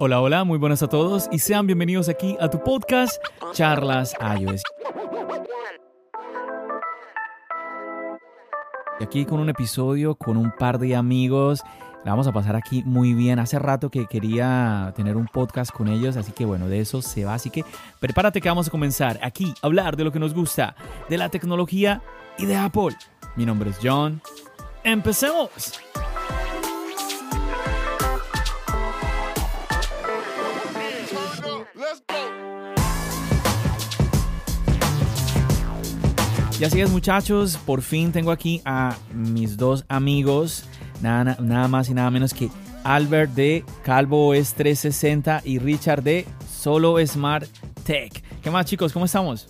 Hola, hola, muy buenas a todos y sean bienvenidos aquí a tu podcast Charlas iOS. Y aquí con un episodio con un par de amigos. La vamos a pasar aquí muy bien. Hace rato que quería tener un podcast con ellos, así que bueno, de eso se va. Así que prepárate que vamos a comenzar aquí a hablar de lo que nos gusta, de la tecnología y de Apple. Mi nombre es John. ¡Empecemos! Y así es muchachos, por fin tengo aquí a mis dos amigos, nada, nada más y nada menos que Albert de Calvo es 360 y Richard de Solo Smart Tech. ¿Qué más chicos? ¿Cómo estamos?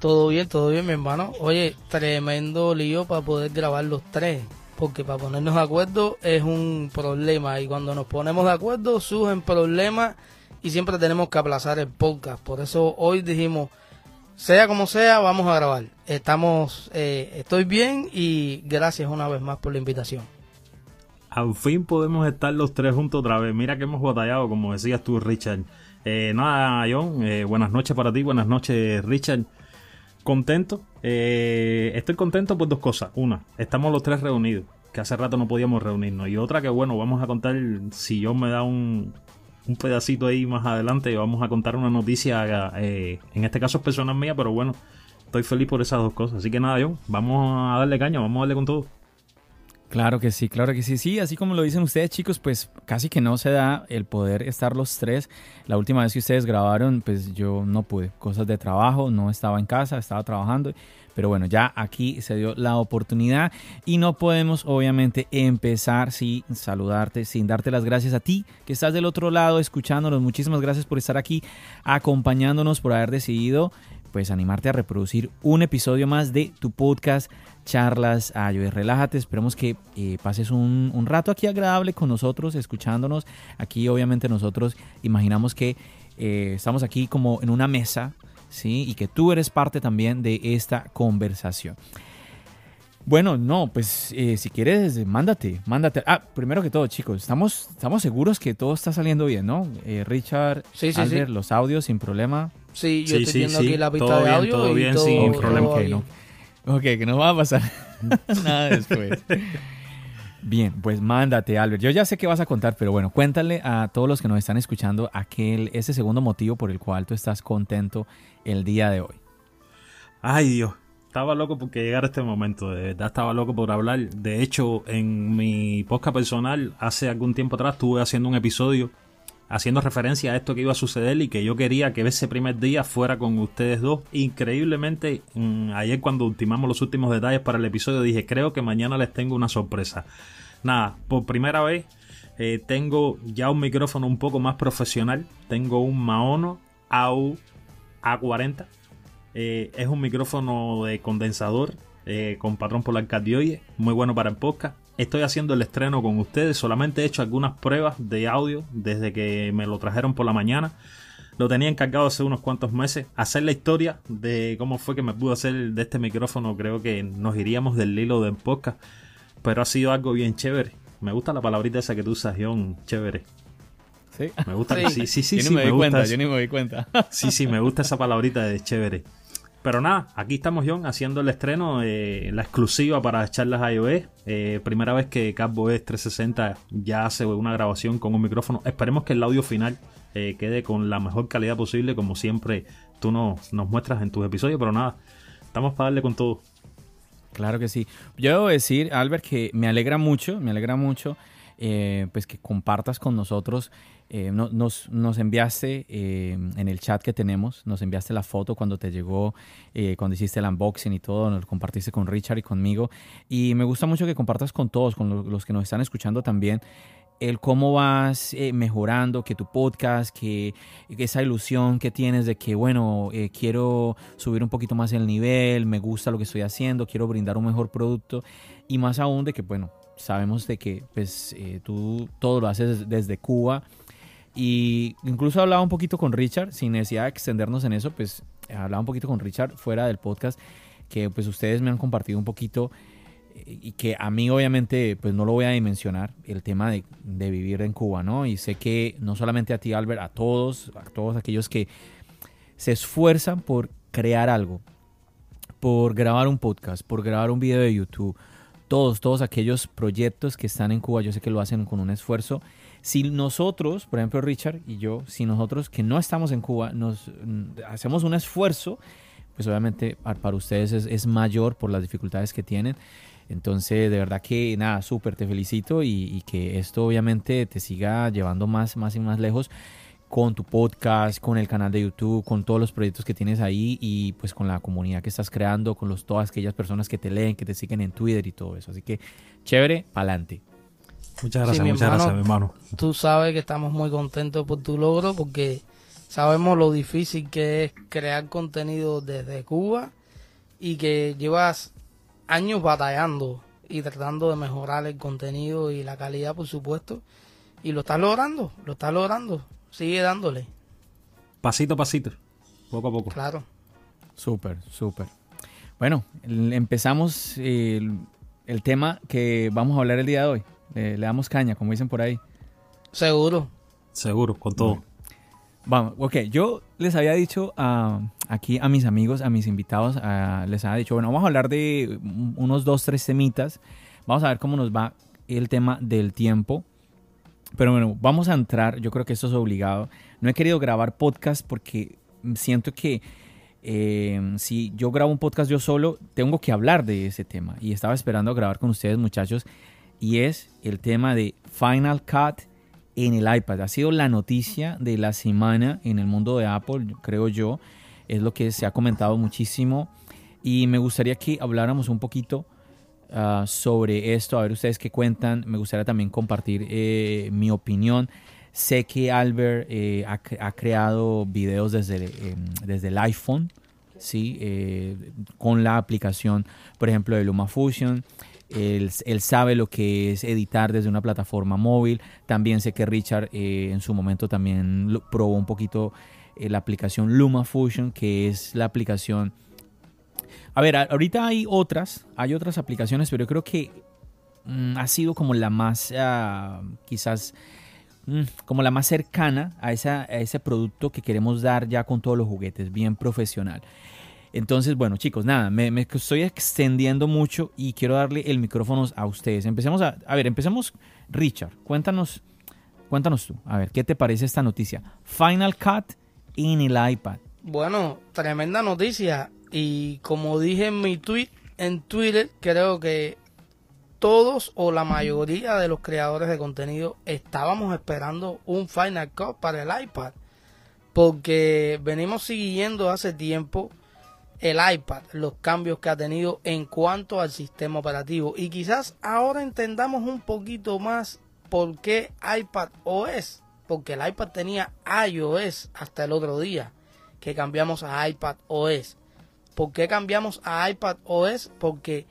Todo bien, todo bien, mi hermano. Oye, tremendo lío para poder grabar los tres, porque para ponernos de acuerdo es un problema y cuando nos ponemos de acuerdo surgen problemas y siempre tenemos que aplazar el podcast. Por eso hoy dijimos, sea como sea, vamos a grabar. Estamos, eh, estoy bien y gracias una vez más por la invitación. Al fin podemos estar los tres juntos otra vez. Mira que hemos batallado, como decías tú, Richard. Eh, nada, John, eh, buenas noches para ti, buenas noches, Richard. Contento. Eh, estoy contento por dos cosas. Una, estamos los tres reunidos, que hace rato no podíamos reunirnos. Y otra que, bueno, vamos a contar, si John me da un, un pedacito ahí más adelante, vamos a contar una noticia, eh, en este caso es personal mía, pero bueno, estoy feliz por esas dos cosas. Así que nada, John, vamos a darle caña, vamos a darle con todo. Claro que sí, claro que sí. Sí, así como lo dicen ustedes, chicos, pues casi que no se da el poder estar los tres. La última vez que ustedes grabaron, pues yo no pude. Cosas de trabajo, no estaba en casa, estaba trabajando. Pero bueno, ya aquí se dio la oportunidad y no podemos obviamente empezar sin saludarte, sin darte las gracias a ti que estás del otro lado escuchándonos. Muchísimas gracias por estar aquí acompañándonos, por haber decidido pues animarte a reproducir un episodio más de tu podcast charlas iOS. Relájate, esperemos que eh, pases un, un, rato aquí agradable con nosotros, escuchándonos. Aquí obviamente nosotros imaginamos que eh, estamos aquí como en una mesa, ¿sí? Y que tú eres parte también de esta conversación. Bueno, no, pues eh, si quieres, mándate, mándate. Ah, primero que todo, chicos, estamos, estamos seguros que todo está saliendo bien, ¿no? Eh, Richard, sí, sí, Albert, los audios sin problema. Sí, yo estoy viendo aquí la pista todo de bien, audio. todo y bien, todo, sin todo problema. no. Ok, que no va a pasar nada después. Bien, pues mándate, Albert. Yo ya sé que vas a contar, pero bueno, cuéntale a todos los que nos están escuchando aquel, ese segundo motivo por el cual tú estás contento el día de hoy. Ay, Dios. Estaba loco porque llegara este momento, de verdad estaba loco por hablar. De hecho, en mi podcast personal, hace algún tiempo atrás, estuve haciendo un episodio haciendo referencia a esto que iba a suceder y que yo quería que ese primer día fuera con ustedes dos. Increíblemente, mm, ayer cuando ultimamos los últimos detalles para el episodio, dije, creo que mañana les tengo una sorpresa. Nada, por primera vez eh, tengo ya un micrófono un poco más profesional. Tengo un Maono AU A40. Eh, es un micrófono de condensador eh, con patrón polar cardioide, muy bueno para el podcast. Estoy haciendo el estreno con ustedes, solamente he hecho algunas pruebas de audio desde que me lo trajeron por la mañana. Lo tenía encargado hace unos cuantos meses. Hacer la historia de cómo fue que me pude hacer de este micrófono, creo que nos iríamos del hilo del podcast. Pero ha sido algo bien chévere. Me gusta la palabrita esa que tú usas, John, chévere. Sí. Me gusta, Sí. sí, sí, sí, yo sí, ni me, me di gusta cuenta, eso. yo ni me di cuenta. Sí, sí, me gusta esa palabrita de chévere. Pero nada, aquí estamos, John, haciendo el estreno, eh, la exclusiva para charlas iOS. Eh, primera vez que CapOS 360 ya hace una grabación con un micrófono. Esperemos que el audio final eh, quede con la mejor calidad posible, como siempre tú nos, nos muestras en tus episodios. Pero nada, estamos para darle con todo. Claro que sí. Yo debo decir, Albert, que me alegra mucho, me alegra mucho eh, pues que compartas con nosotros. Eh, nos, nos, enviaste eh, en el chat que tenemos, nos enviaste la foto cuando te llegó, cuando hiciste el unboxing y todo, nos compartiste con Richard y conmigo. Y me gusta mucho que compartas con todos, con los que nos están escuchando también el cómo vas mejorando, que tu podcast, que, esa ilusión que tienes de que, bueno, quiero subir un poquito más el nivel, me gusta lo que estoy haciendo, quiero brindar un mejor producto y más aún de que, bueno, sabemos de que pues eh, tú todo lo haces desde Cuba. Y incluso hablaba un poquito con Richard sin necesidad de extendernos en eso pues hablaba un poquito con Richard fuera del podcast que pues ustedes me han compartido un poquito eh, y que a mí obviamente pues no lo voy a dimensionar el tema de, de, vivir en Cuba no y sé que no solamente a ti Albert a todos a todos aquellos que se esfuerzan por crear algo por grabar un podcast por grabar un video de YouTube todos, todos aquellos proyectos que están en Cuba, yo sé que lo hacen con un esfuerzo. Si nosotros, por ejemplo Richard y yo, si nosotros que no estamos en Cuba, nos mm, hacemos un esfuerzo, pues obviamente para ustedes es, mayor por las dificultades que tienen. Entonces, de verdad que nada, súper, te felicito y, y, que esto obviamente te siga llevando más, más y más lejos con tu podcast, con el canal de YouTube, con todos los proyectos que tienes ahí y pues con la comunidad que estás creando, con los, todas aquellas personas que te leen, que te siguen en Twitter y todo eso. Así que chévere, pa'lante. Muchas gracias, muchas gracias, mi hermano. Tú sabes que estamos muy contentos por tu logro porque sabemos lo difícil que es crear contenido desde Cuba y que llevas años batallando y tratando de mejorar el contenido y la calidad, por supuesto. Y lo estás logrando, lo estás logrando sigue dándole. Pasito a pasito, poco a poco. Claro. Súper, súper. Bueno, empezamos el, tema que vamos a hablar el día de hoy. Le, damos caña, como dicen por ahí. Seguro. Seguro, con todo. Vamos, ok, yo les había dicho aquí a mis amigos, a mis invitados, les había dicho, bueno, vamos a hablar de unos dos, tres temitas. Vamos a ver cómo nos va el tema del tiempo. Pero bueno, vamos a entrar, yo creo que esto es obligado. No he querido grabar podcast porque siento que eh, si yo grabo un podcast yo solo, tengo que hablar de ese tema. Y estaba esperando grabar con ustedes muchachos. Y es el tema de Final Cut en el iPad. Ha sido la noticia de la semana en el mundo de Apple, creo yo. Es lo que se ha comentado muchísimo. Y me gustaría que habláramos un poquito Ah, sobre esto, a ver ustedes qué cuentan. Me gustaría también compartir eh, mi opinión. Sé que Albert eh, ha, creado videos desde, em, desde el iPhone, ¿sí? Eh, con la aplicación, por ejemplo, de LumaFusion. Él, él, sabe lo que es editar desde una plataforma móvil. También sé que Richard en su momento también probó un poquito la aplicación LumaFusion, que es la aplicación a ver, ahorita hay otras, hay otras aplicaciones, pero yo creo que mm, ha sido como la más, ah, quizás, mm, como la más cercana a, esa, ese producto que queremos dar ya con todos los juguetes, bien profesional. Entonces, bueno, chicos, nada, me, estoy extendiendo mucho y quiero darle el micrófono a ustedes. Empecemos a, a ver, empecemos, Richard, cuéntanos, cuéntanos tú, a ver, ¿qué te parece esta noticia? Final Cut en el iPad. Bueno, tremenda noticia. Y como dije en mi tweet, en Twitter, creo que todos o la mayoría de los creadores de contenido estábamos esperando un Final Cut para el iPad. Porque venimos siguiendo hace tiempo el iPad, los cambios que ha tenido en cuanto al sistema operativo. Y quizás ahora entendamos un poquito más por qué iPad OS. Porque el iPad tenía iOS hasta el otro día que cambiamos a iPad OS. ¿Por qué cambiamos a iPad OS? Porque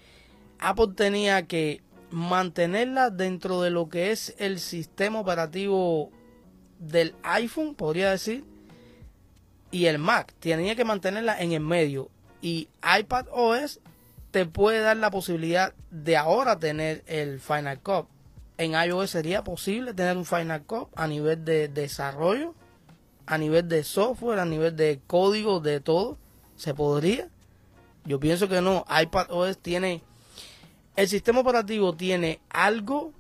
Apple tenía que mantenerla dentro de lo que es el sistema operativo del iPhone, podría decir, y el Mac. Tenía que mantenerla en el medio. Y iPad OS te puede dar la posibilidad de ahora tener el Final Cut. En iOS sería posible tener un Final Cut a nivel de desarrollo, a nivel de software, a nivel de código, de todo. Se podría. Yo pienso que no. iPad OS tiene. El sistema operativo tiene algo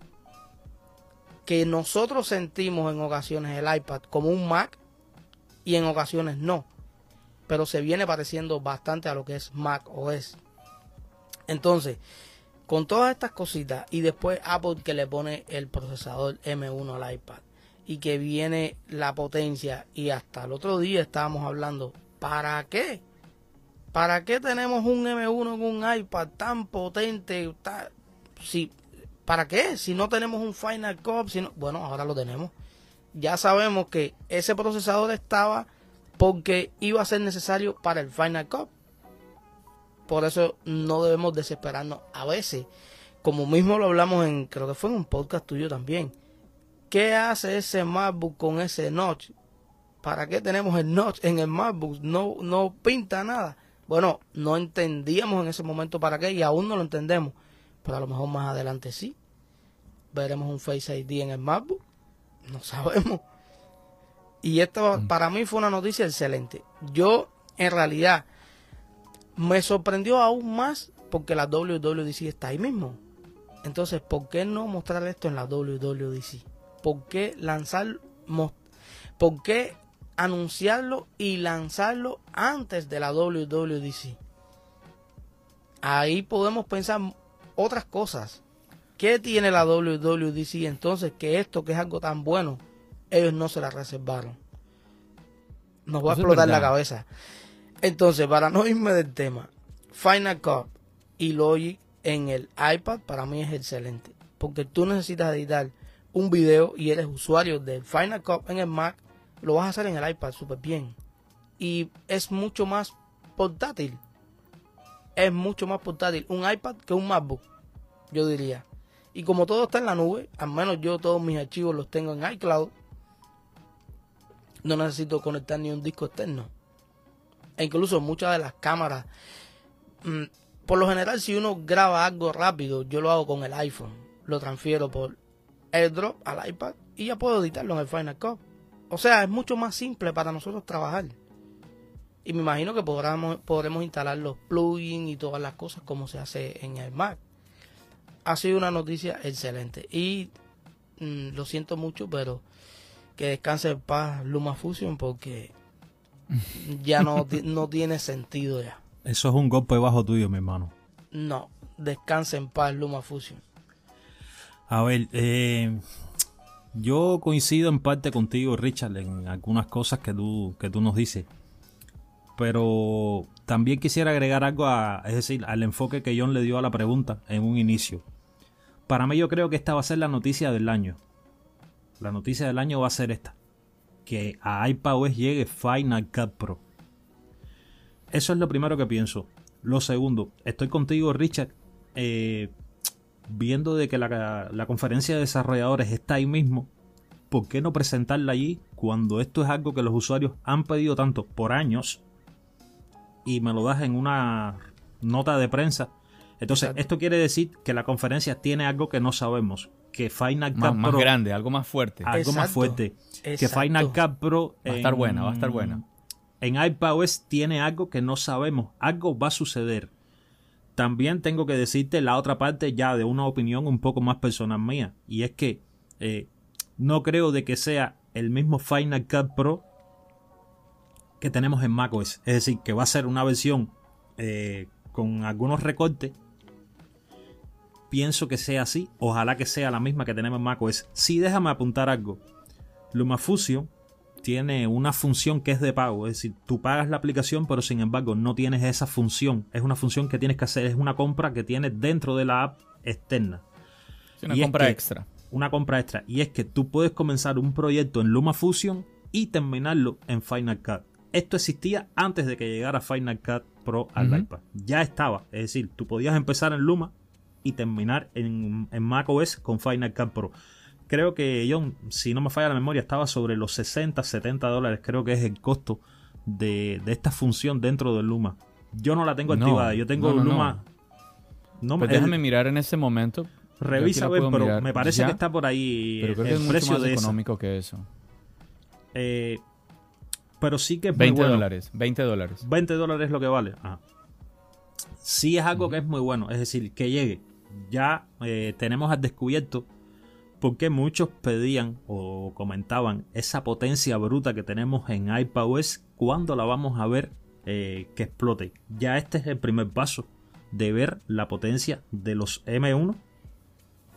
que nosotros sentimos en ocasiones el iPad como un Mac y en ocasiones no. Pero se viene pareciendo bastante a lo que es Mac OS. Entonces, con todas estas cositas y después Apple que le pone el procesador M1 al iPad y que viene la potencia y hasta el otro día estábamos hablando, ¿para qué? ¿Para qué tenemos un M1 con un iPad tan potente? si, ¿Para qué? Si no tenemos un Final Cut, si bueno, ahora lo tenemos. Ya sabemos que ese procesador estaba porque iba a ser necesario para el Final Cut. Por eso no debemos desesperarnos a veces. Como mismo lo hablamos en, creo que fue en un podcast tuyo también. ¿Qué hace ese MacBook con ese notch? ¿Para qué tenemos el notch en el MacBook? No, no pinta nada. Bueno, no entendíamos en ese momento para qué y aún no lo entendemos. Pero a lo mejor más adelante sí. Veremos un Face ID en el MacBook. No sabemos. Y esto mm. para mí fue una noticia excelente. Yo, en realidad, me sorprendió aún más porque la WWDC está ahí mismo. Entonces, ¿por qué no mostrar esto en la WWDC? ¿Por qué lanzar, por qué anunciarlo y lanzarlo antes de la WWDC? Ahí podemos pensar otras cosas. ¿Qué tiene la WWDC entonces que esto que es algo tan bueno, ellos no se la reservaron? Nos va a explotar la cabeza. Entonces, para no irme del tema, Final Cut y Logic en el iPad para mí es excelente. Porque tú necesitas editar un video y eres usuario del Final Cut en el Mac, lo vas a hacer en el iPad súper bien. Y es mucho más portátil. Es mucho más portátil un iPad que un MacBook, yo diría. Y como todo está en la nube, al menos yo todos mis archivos los tengo en iCloud, no necesito conectar ni un disco externo e incluso muchas de las cámaras. Mm, por lo general, si uno graba algo rápido, yo lo hago con el iPhone. Lo transfiero por AirDrop al iPad y ya puedo editarlo en el Final Cut. O sea, es mucho más simple para nosotros trabajar. Y me imagino que podremos, podremos instalar los plugins y todas las cosas como se hace en el Mac. Ha sido una noticia excelente. Y mm, lo siento mucho, pero que descanse en paz LumaFusion porque ya no, no tiene sentido ya. Eso es un golpe bajo tuyo, mi hermano. No, descansa en paz, Luma Fusion. A ver, eh, yo coincido en parte contigo, Richard, en algunas cosas que tú, que tú nos dices. Pero también quisiera agregar algo a, es decir, al enfoque que John le dio a la pregunta en un inicio. Para mí yo creo que esta va a ser la noticia del año. La noticia del año va a ser esta que a iPadOS llegue Final Cut Pro. Eso es lo primero que pienso. Lo segundo, estoy contigo, Richard, eh, viendo de que la, la, conferencia de desarrolladores está ahí mismo. ¿Por qué no presentarla allí cuando esto es algo que los usuarios han pedido tanto por años y me lo das en una nota de prensa? Entonces, esto quiere decir que la conferencia tiene algo que no sabemos que Final Cut más, Pro. grande, algo más fuerte. Algo más fuerte. Que Final Cut Pro. Va a estar buena, va a estar buena. En iPadOS tiene algo que no sabemos. Algo va a suceder. También tengo que decirte la otra parte ya de una opinión un poco más personal mía. Y es que eh, no creo de que sea el mismo Final Cut Pro que tenemos en macOS. Es decir, que va a ser una versión eh, con algunos recortes pienso que sea así. Ojalá que sea la misma que tenemos en macOS. Sí, déjame apuntar algo. LumaFusion tiene una función que es de pago. Es decir, tú pagas la aplicación, pero sin embargo no tienes esa función. Es una función que tienes que hacer. Es una compra que tienes dentro de la app externa. una compra extra. Una compra extra. Y es que tú puedes comenzar un proyecto en LumaFusion y terminarlo en Final Cut. Esto existía antes de que llegara Final Cut Pro al iPad. Ya estaba. Es decir, tú podías empezar en Luma y terminar en, en macOS con Final Cut Pro. Creo que, John, si no me falla la memoria, estaba sobre los 60, 70 dólares. Creo que es el costo de, esta función dentro de Luma. Yo no la tengo activada. Yo tengo Luma. No, pues déjame mirar en ese momento. Revisa, ver, pero me parece que está por ahí pero creo que es precio mucho más económico que eso. Eh, pero sí que es 20 dólares. 20 dólares. 20 dólares es lo que vale. Sí es algo que es muy bueno, es decir, que llegue. Ya eh, tenemos al descubierto porque muchos pedían o comentaban esa potencia bruta que tenemos en iPadOS cuando la vamos a ver eh, que explote. Ya este es el primer paso de ver la potencia de los M1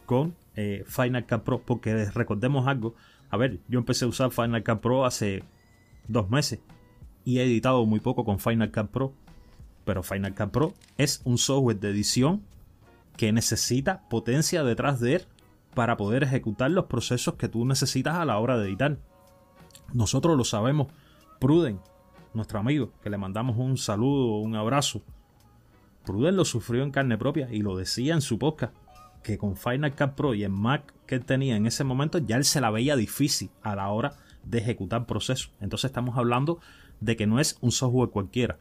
con eh, Final Cut Pro. Porque recordemos algo. A ver, yo empecé a usar Final Cut Pro hace dos meses y he editado muy poco con Final Cut Pro. Pero Final Cut Pro es un software de edición que necesita potencia detrás de él para poder ejecutar los procesos que tú necesitas a la hora de editar. Nosotros lo sabemos. Pruden, nuestro amigo, que le mandamos un saludo, un abrazo. Pruden lo sufrió en carne propia y lo decía en su podcast que con Final Cut Pro y el Mac que él tenía en ese momento ya él se la veía difícil a la hora de ejecutar procesos. Entonces estamos hablando de que no es un software cualquiera.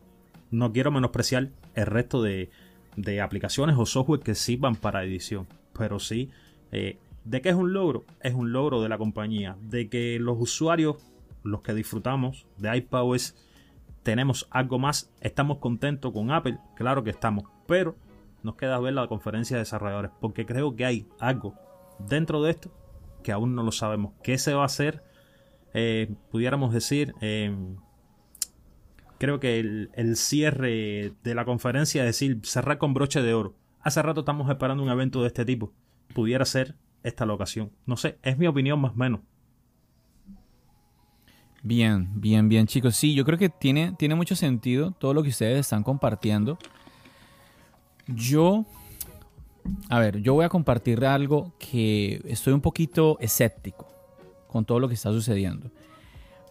No quiero menospreciar el resto de, de aplicaciones o software que sirvan para edición, pero sí eh, ¿De qué es un logro? Es un logro de la compañía. De que los usuarios, los que disfrutamos de iPadOS, tenemos algo más. Estamos contentos con Apple, claro que estamos. Pero nos queda ver la conferencia de desarrolladores. Porque creo que hay algo dentro de esto que aún no lo sabemos. ¿Qué se va a hacer? Eh, pudiéramos decir, em, creo que el, el, cierre de la conferencia es decir, cerrar con broche de oro. Hace rato estamos esperando un evento de este tipo pudiera ser esta locación. No sé, es mi opinión más o menos. Bien, bien, bien, chicos. Sí, yo creo que tiene, tiene mucho sentido todo lo que ustedes están compartiendo. Yo, a ver, yo voy a compartir algo que estoy un poquito escéptico con todo lo que está sucediendo.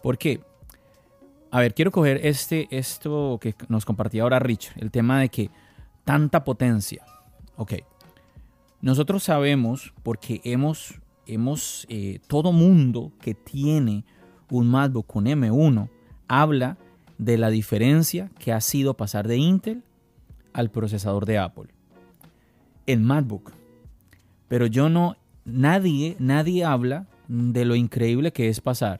¿Por qué? A ver, quiero coger este, esto que nos compartía ahora Rich, el tema de que tanta potencia. Ok, nosotros sabemos, porque hemos, hemos eh, todo mundo que tiene un MacBook con M1 habla de la diferencia que ha sido pasar de Intel al procesador de Apple. El MacBook. Pero yo no, nadie, nadie habla de lo increíble que es pasar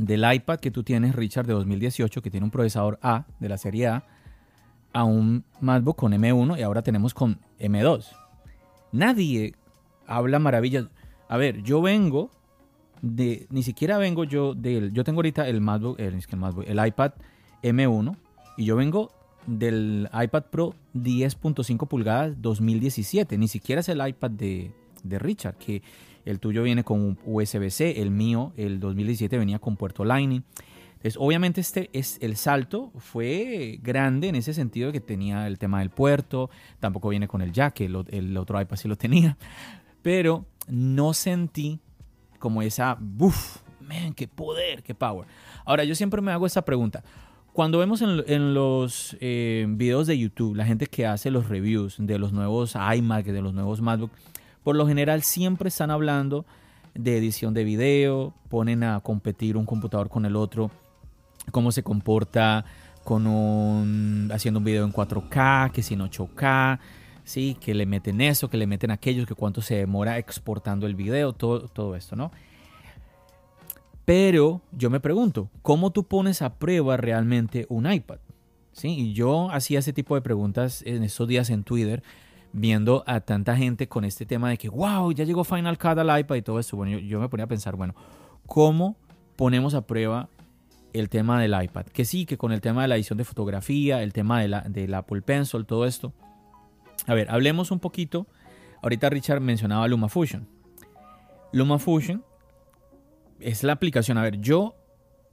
del iPad que tú tienes, Richard, de 2018, que tiene un procesador A de la serie A, a un MacBook con M1 y ahora tenemos con M2. Nadie habla maravillas. A ver, yo vengo de, ni siquiera vengo yo del, yo tengo ahorita el MacBook, el, iPad M1 y yo vengo del iPad Pro 10.5 pulgadas 2017, ni siquiera es el iPad de, de Richard, que el tuyo viene con USB-C, el mío, el 2017 venía con puerto Lightning. Entonces, obviamente este es el salto fue grande en ese sentido de que tenía el tema del puerto, tampoco viene con el jack, el, el otro iPad sí lo tenía, pero no sentí como esa, ¡buf! Man, qué poder, qué power. Ahora, yo siempre me hago esta pregunta. Cuando vemos en, los eh, videos de YouTube, la gente que hace los reviews de los nuevos iMac, de los nuevos MacBook, por lo general siempre están hablando de edición de video, ponen a competir un computador con el otro cómo se comporta con un, haciendo un video en 4K, que sin 8K, ¿sí? que le meten eso, que le meten aquellos, que cuánto se demora exportando el video, todo, todo esto, ¿no? Pero yo me pregunto, ¿cómo tú pones a prueba realmente un iPad? ¿Sí? Y yo hacía ese tipo de preguntas en esos días en Twitter, viendo a tanta gente con este tema de que, wow, ya llegó Final Cut al iPad y todo eso. Bueno, yo, yo me ponía a pensar, bueno, ¿cómo ponemos a prueba el tema del iPad. Que sí, que con el tema de la edición de fotografía, el tema de la, del Apple Pencil, todo esto. A ver, hablemos un poquito. Ahorita Richard mencionaba LumaFusion. LumaFusion es la aplicación. A ver, yo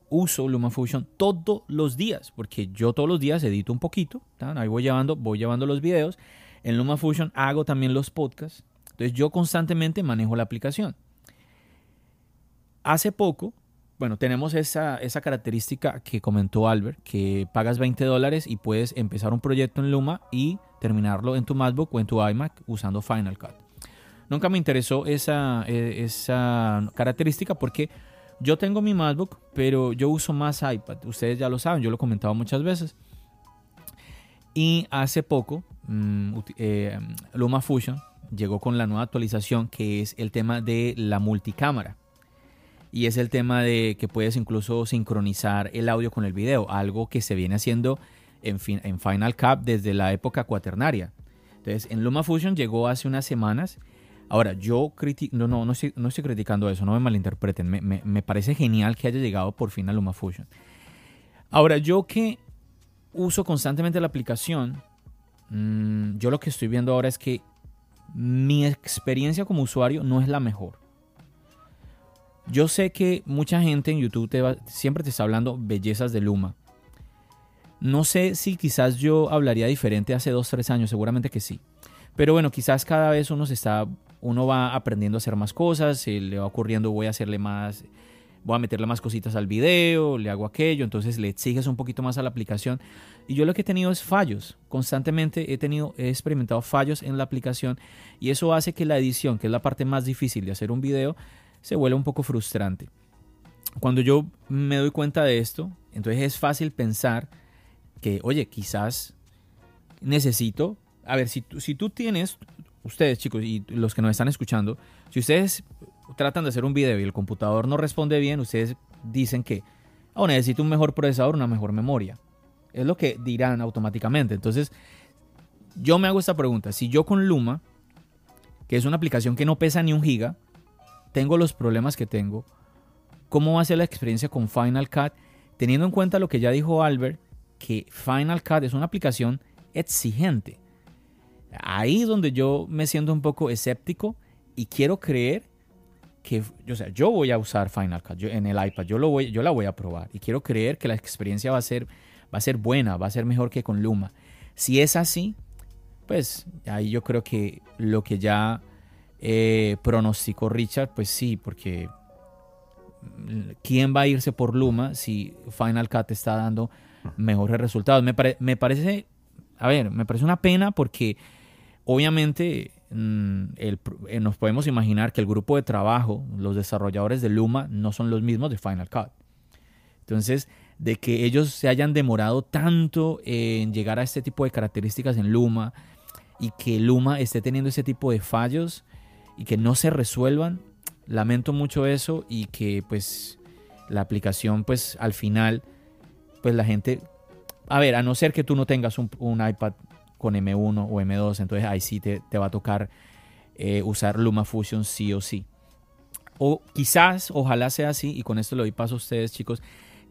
uso LumaFusion todos los días, porque yo todos los días edito un poquito. Ahí voy llevando, voy llevando los videos. En LumaFusion hago también los podcasts. Entonces yo constantemente manejo la aplicación. Hace poco bueno, tenemos esa, esa característica que comentó Albert, que pagas 20 dólares y puedes empezar un proyecto en Luma y terminarlo en tu MacBook o en tu iMac usando Final Cut. Nunca me interesó esa, e, esa característica porque yo tengo mi MacBook, pero yo uso más iPad. Ustedes ya lo saben, yo lo he comentado muchas veces. Y hace poco, mm, eh, Luma Fusion llegó con la nueva actualización que es el tema de la multicámara y es el tema de que puedes incluso sincronizar el audio con el video, algo que se viene haciendo en, Final Cut desde la época cuaternaria. Entonces, en LumaFusion llegó hace unas semanas. Ahora, yo no, no, no, estoy, no estoy criticando eso, no me malinterpreten. Me, me, parece genial que haya llegado por fin a LumaFusion. Ahora, yo que uso constantemente la aplicación, mm, yo lo que estoy viendo ahora es que mi experiencia como usuario no es la mejor. Yo sé que mucha gente en YouTube siempre te está hablando bellezas de Luma. No sé si quizás yo hablaría diferente hace dos, tres años, seguramente que sí. Pero bueno, quizás cada vez uno se está, uno va aprendiendo a hacer más cosas, se le va ocurriendo voy a hacerle más, voy a meterle más cositas al video, le hago aquello, entonces le exiges un poquito más a la aplicación. Y yo lo que he tenido es fallos. Constantemente he tenido, he experimentado fallos en la aplicación y eso hace que la edición, que es la parte más difícil de hacer un video, se vuelve un poco frustrante. Cuando yo me doy cuenta de esto, entonces es fácil pensar que, oye, quizás necesito, a ver, si, si tú tienes, ustedes chicos y los que nos están escuchando, si ustedes tratan de hacer un video y el computador no responde bien, ustedes dicen que, oh, necesito un mejor procesador, una mejor memoria. Es lo que dirán automáticamente. Entonces, yo me hago esta pregunta. Si yo con Luma, que es una aplicación que no pesa ni un giga, tengo los problemas que tengo, ¿cómo va a ser la experiencia con Final Cut? Teniendo en cuenta lo que ya dijo Albert, que Final Cut es una aplicación exigente. Ahí es donde yo me siento un poco escéptico y quiero creer que, o sea, yo voy a usar Final Cut en el iPad, yo, lo voy, yo la voy a probar y quiero creer que la experiencia va a, ser, va a ser buena, va a ser mejor que con Luma. Si es así, pues ahí yo creo que lo que ya eh, pronosticó Richard, pues sí, porque mm, ¿quién va a irse por Luma si Final Cut está dando mejores resultados? Me, me parece, a ver, me parece una pena porque obviamente Mm, eh, nos podemos imaginar que el grupo de trabajo, los desarrolladores de Luma, no son los mismos de Final Cut. Entonces, de que ellos se hayan demorado tanto en llegar a este tipo de características en Luma y que Luma esté teniendo ese tipo de fallos y que no se resuelvan, lamento mucho eso y que pues la aplicación pues al final pues la gente a ver, a no ser que tú no tengas un, iPad con M1 o M2, entonces ahí sí te, va a tocar eh, usar LumaFusion sí o sí. O quizás, ojalá sea así, y con esto le doy paso a ustedes chicos,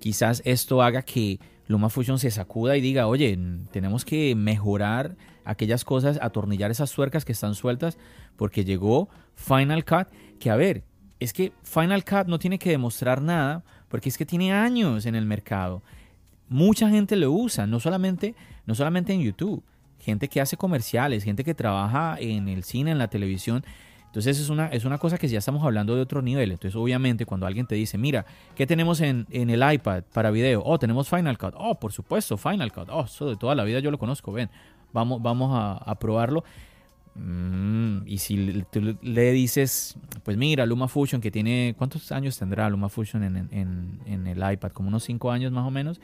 quizás esto haga que LumaFusion se sacuda y diga, oye, tenemos que mejorar aquellas cosas, atornillar esas tuercas que están sueltas, porque llegó Final Cut, que a ver, es que Final Cut no tiene que demostrar nada, porque es que tiene años en el mercado. Mucha gente lo usa, no solamente, no solamente en YouTube gente que hace comerciales, gente que trabaja en el cine, en la televisión. Entonces es una, es una cosa que ya estamos hablando de otro nivel. Entonces obviamente cuando alguien te dice, mira, ¿qué tenemos en, el iPad para video? Oh, tenemos Final Cut. Oh, por supuesto, Final Cut. Oh, eso de toda la vida yo lo conozco. Ven, vamos, vamos a, probarlo. Mm, y si tú le dices, pues mira, LumaFusion que tiene, ¿cuántos años tendrá LumaFusion en, en, en el iPad? Como unos 5 años más o menos.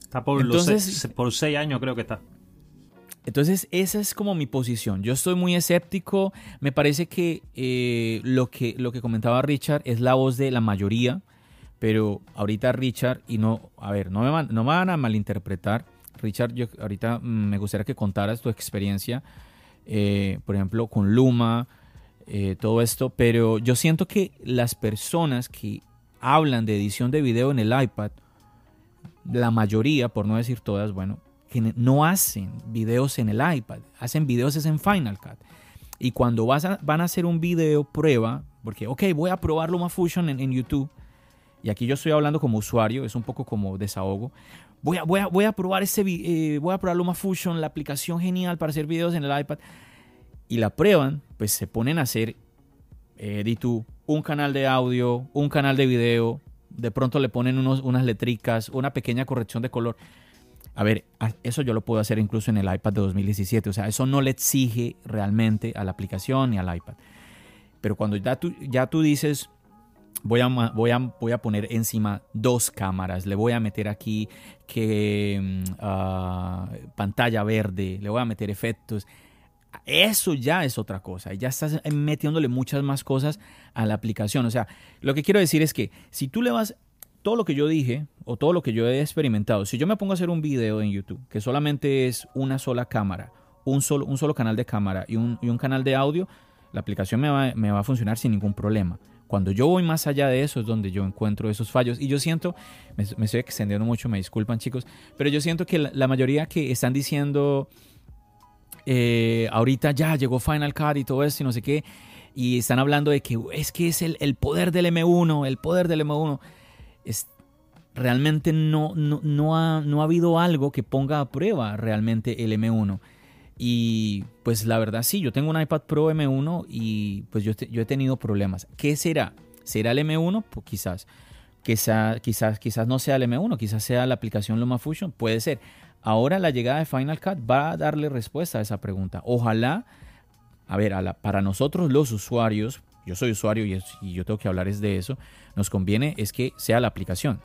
Está por, Entonces, por 6 años creo que está. Entonces, esa es como mi posición. Yo estoy muy escéptico. Me parece que, eh, lo que lo que comentaba Richard es la voz de la mayoría. Pero ahorita Richard, y no, a ver, no me no van a malinterpretar. Richard, yo ahorita mm, me gustaría que contaras tu experiencia, eh, por ejemplo, con Luma, eh, todo esto. Pero yo siento que las personas que hablan de edición de video en el iPad, la mayoría, por no decir todas, bueno, que no hacen videos en el iPad, hacen videos en Final Cut. Y cuando vas van a hacer un video prueba, porque, ok, voy a probar LumaFusion en, en YouTube, y aquí yo estoy hablando como usuario, es un poco como desahogo, voy a, voy a, voy a probar ese eh, voy a probar LumaFusion, la aplicación genial para hacer videos en el iPad, y la prueban, pues se ponen a hacer, eh, un canal de audio, un canal de video, de pronto le ponen unos, unas letricas, una pequeña corrección de color a ver, eso yo lo puedo hacer incluso en el iPad de 2017. O sea, eso no le exige realmente a la aplicación ni al iPad. Pero cuando ya tú, ya tú dices, voy a, voy, a, voy a poner encima dos cámaras, le voy a meter aquí que ah, pantalla verde, le voy a meter efectos. Eso ya es otra cosa. Ya estás metiéndole muchas más cosas a la aplicación. O sea, lo que quiero decir es que si tú le vas todo lo que yo dije o todo lo que yo he experimentado, si yo me pongo a hacer un video en YouTube que solamente es una sola cámara, un solo, un solo canal de cámara y un, y un canal de audio, la aplicación me va, me va a funcionar sin ningún problema. Cuando yo voy más allá de eso es donde yo encuentro esos fallos. Y yo siento, me, estoy extendiendo mucho, me disculpan chicos, pero yo siento que la, mayoría que están diciendo, eh, ahorita ya llegó Final Cut y todo eso y no sé qué, y están hablando de que es que es el, poder del M1, el poder del M1. Es, realmente no, no, no, ha, no ha habido algo que ponga a prueba realmente el M1. Y pues la verdad sí, yo tengo un iPad Pro M1 y pues yo, yo he tenido problemas. ¿Qué será? ¿Será el M1? Pues quizás. Quizás, quizás, quizás no sea el M1, quizás sea la aplicación LumaFusion, puede ser. Ahora la llegada de Final Cut va a darle respuesta a esa pregunta. Ojalá, a ver, para nosotros los usuarios, yo soy usuario y, yo tengo que hablar es de eso, nos conviene es que sea la aplicación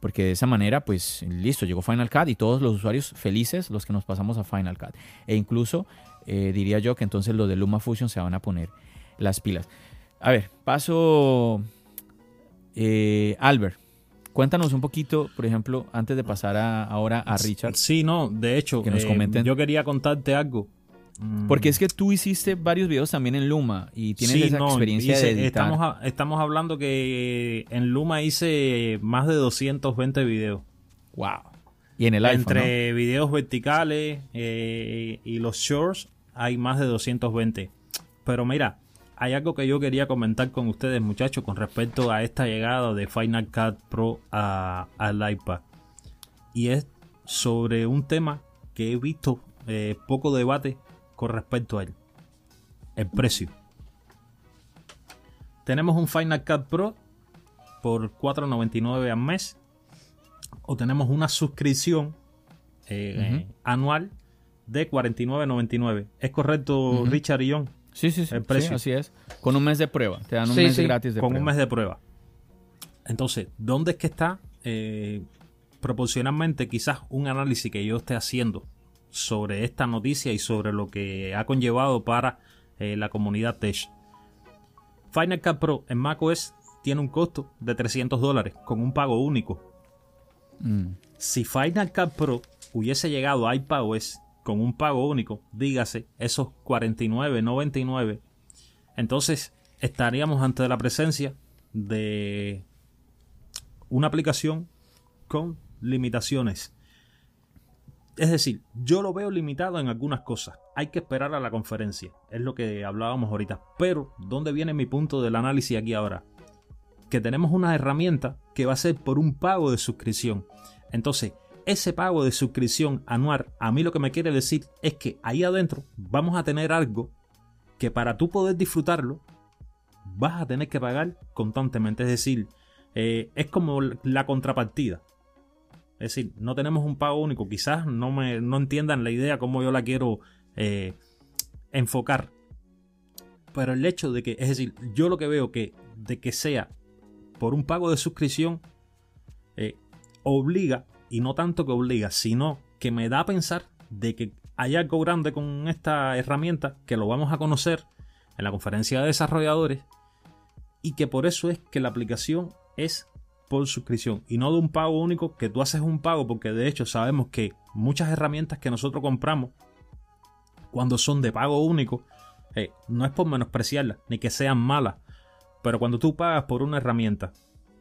porque de esa manera, pues listo, llegó Final Cut y todos los usuarios felices los que nos pasamos a Final Cut. E incluso eh, diría yo que entonces los de LumaFusion se van a poner las pilas. A ver, paso eh, Albert. Cuéntanos un poquito, por ejemplo, antes de pasar ahora a Richard. Sí, no, de hecho, que nos eh, comenten. yo quería contarte algo. Mm. Porque es que tú hiciste varios videos también en Luma y tienes esa experiencia de editar. Estamos, estamos hablando que en Luma hice más de 220 videos. Wow. Y en el iPhone, Entre videos verticales eh, y los shorts hay más de 220. Pero mira, hay algo que yo quería comentar con ustedes, muchachos, con respecto a esta llegada de Final Cut Pro al iPad. Y es sobre un tema que he visto eh, poco debate con respecto a él. El precio. Tenemos un Final Cut Pro por 4.99 al mes. O tenemos una suscripción eh, anual de 49.99. ¿Es correcto, Richard y John? Sí, sí, sí. El precio. así es. Con un mes de prueba. Te dan un mes gratis de Con un mes de prueba. Entonces, ¿dónde es que está eh, proporcionalmente quizás un análisis que yo esté haciendo sobre esta noticia y sobre lo que ha conllevado para eh, la comunidad Tech. Final Cut Pro en macOS tiene un costo de 300 dólares con un pago único. Mm. Si Final Cut Pro hubiese llegado a iPadOS con un pago único, dígase esos 49.99, entonces estaríamos ante la presencia de una aplicación con limitaciones es decir, yo lo veo limitado en algunas cosas. Hay que esperar a la conferencia. Es lo que hablábamos ahorita. Pero, ¿dónde viene mi punto del análisis aquí ahora? Que tenemos una herramienta que va a ser por un pago de suscripción. Entonces, ese pago de suscripción anual, a mí lo que me quiere decir es que ahí adentro vamos a tener algo que para tú poder disfrutarlo, vas a tener que pagar constantemente. Es decir, eh, es como la contrapartida. Es decir, no tenemos un pago único. Quizás no, me, no entiendan la idea como yo la quiero eh, enfocar. Pero el hecho de que, es decir, yo lo que veo que de que sea por un pago de suscripción, eh, obliga, y no tanto que obliga, sino que me da a pensar de que hay algo grande con esta herramienta que lo vamos a conocer en la conferencia de desarrolladores y que por eso es que la aplicación es por suscripción y no de un pago único que tú haces un pago porque de hecho sabemos que muchas herramientas que nosotros compramos cuando son de pago único eh, no es por menospreciarlas ni que sean malas pero cuando tú pagas por una herramienta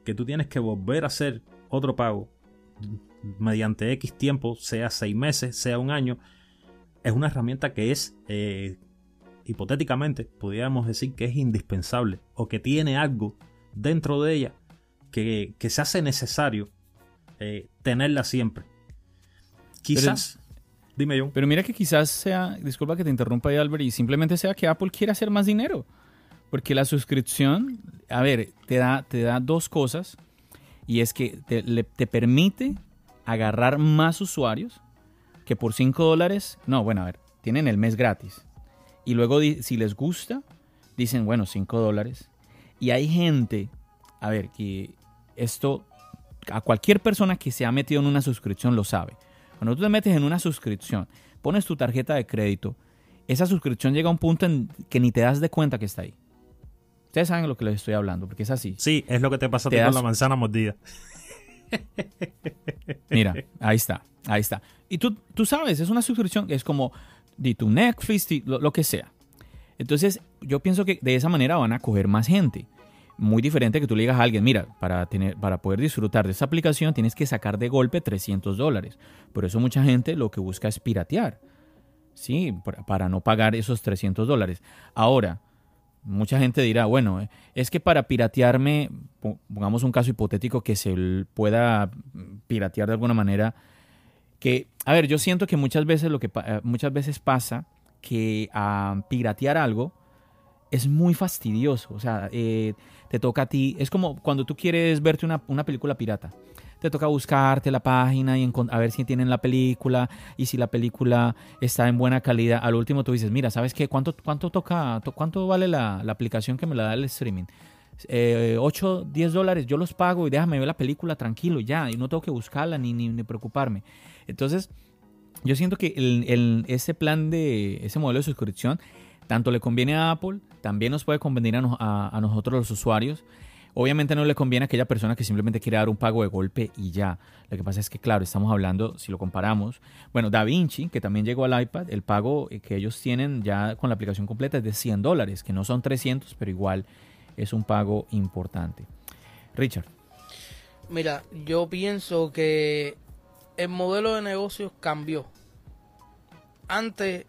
que tú tienes que volver a hacer otro pago mediante X tiempo sea seis meses sea un año es una herramienta que es eh, hipotéticamente podríamos decir que es indispensable o que tiene algo dentro de ella que, se hace necesario eh, tenerla siempre. Quizás. dime yo. Pero mira que quizás sea, disculpa que te interrumpa ahí Albert, y simplemente sea que Apple quiere hacer más dinero. Porque la suscripción, a ver, te da, te da dos cosas. Y es que te, te permite agarrar más usuarios que por 5 dólares, no, bueno, a ver, tienen el mes gratis. Y luego si les gusta, dicen, bueno, 5 dólares. Y hay gente, a ver, que esto a cualquier persona que se ha metido en una suscripción lo sabe. Cuando tú te metes en una suscripción, pones tu tarjeta de crédito, esa suscripción llega a un punto en que ni te das de cuenta que está ahí. Ustedes saben lo que les estoy hablando, porque es así. Sí, es lo que te pasa a ti con la manzana mordida. Mira, ahí está, ahí está. Y tú, tú sabes, es una suscripción, es como de tu Netflix, lo, lo, que sea. Entonces, yo pienso que de esa manera van a coger más gente. Muy diferente que tú le digas a alguien, mira, para, tener, para poder disfrutar de esa aplicación tienes que sacar de golpe 300 dólares. Por eso mucha gente lo que busca es piratear. Sí, para no pagar esos 300 dólares. Ahora, Mucha gente dirá, bueno, eh, es que para piratearme, pongamos un caso hipotético que se pueda piratear de alguna manera, que, a ver, yo siento que muchas veces lo que eh, muchas veces pasa que a piratear algo es muy fastidioso, o sea, eh, te toca a ti, es como cuando tú quieres verte una, una película pirata te toca buscarte la página y a ver si tienen la película y si la película está en buena calidad. Al último tú dices, mira, ¿sabes qué? ¿Cuánto, cuánto toca, cuánto vale la, aplicación que me la da el streaming? Eh, 8, 10 dólares, yo los pago y déjame ver la película tranquilo ya, y no tengo que buscarla ni, ni, preocuparme. Entonces, yo siento que el, ese plan de, ese modelo de suscripción, tanto le conviene a Apple, también nos puede convenir a, nosotros los usuarios. Obviamente no le conviene a aquella persona que simplemente quiere dar un pago de golpe y ya. Lo que pasa es que, claro, estamos hablando, si lo comparamos, bueno, Da Vinci, que también llegó al iPad, el pago que ellos tienen ya con la aplicación completa es de 100 dólares, que no son 300, pero igual es un pago importante. Richard. Mira, yo pienso que el modelo de negocios cambió. Antes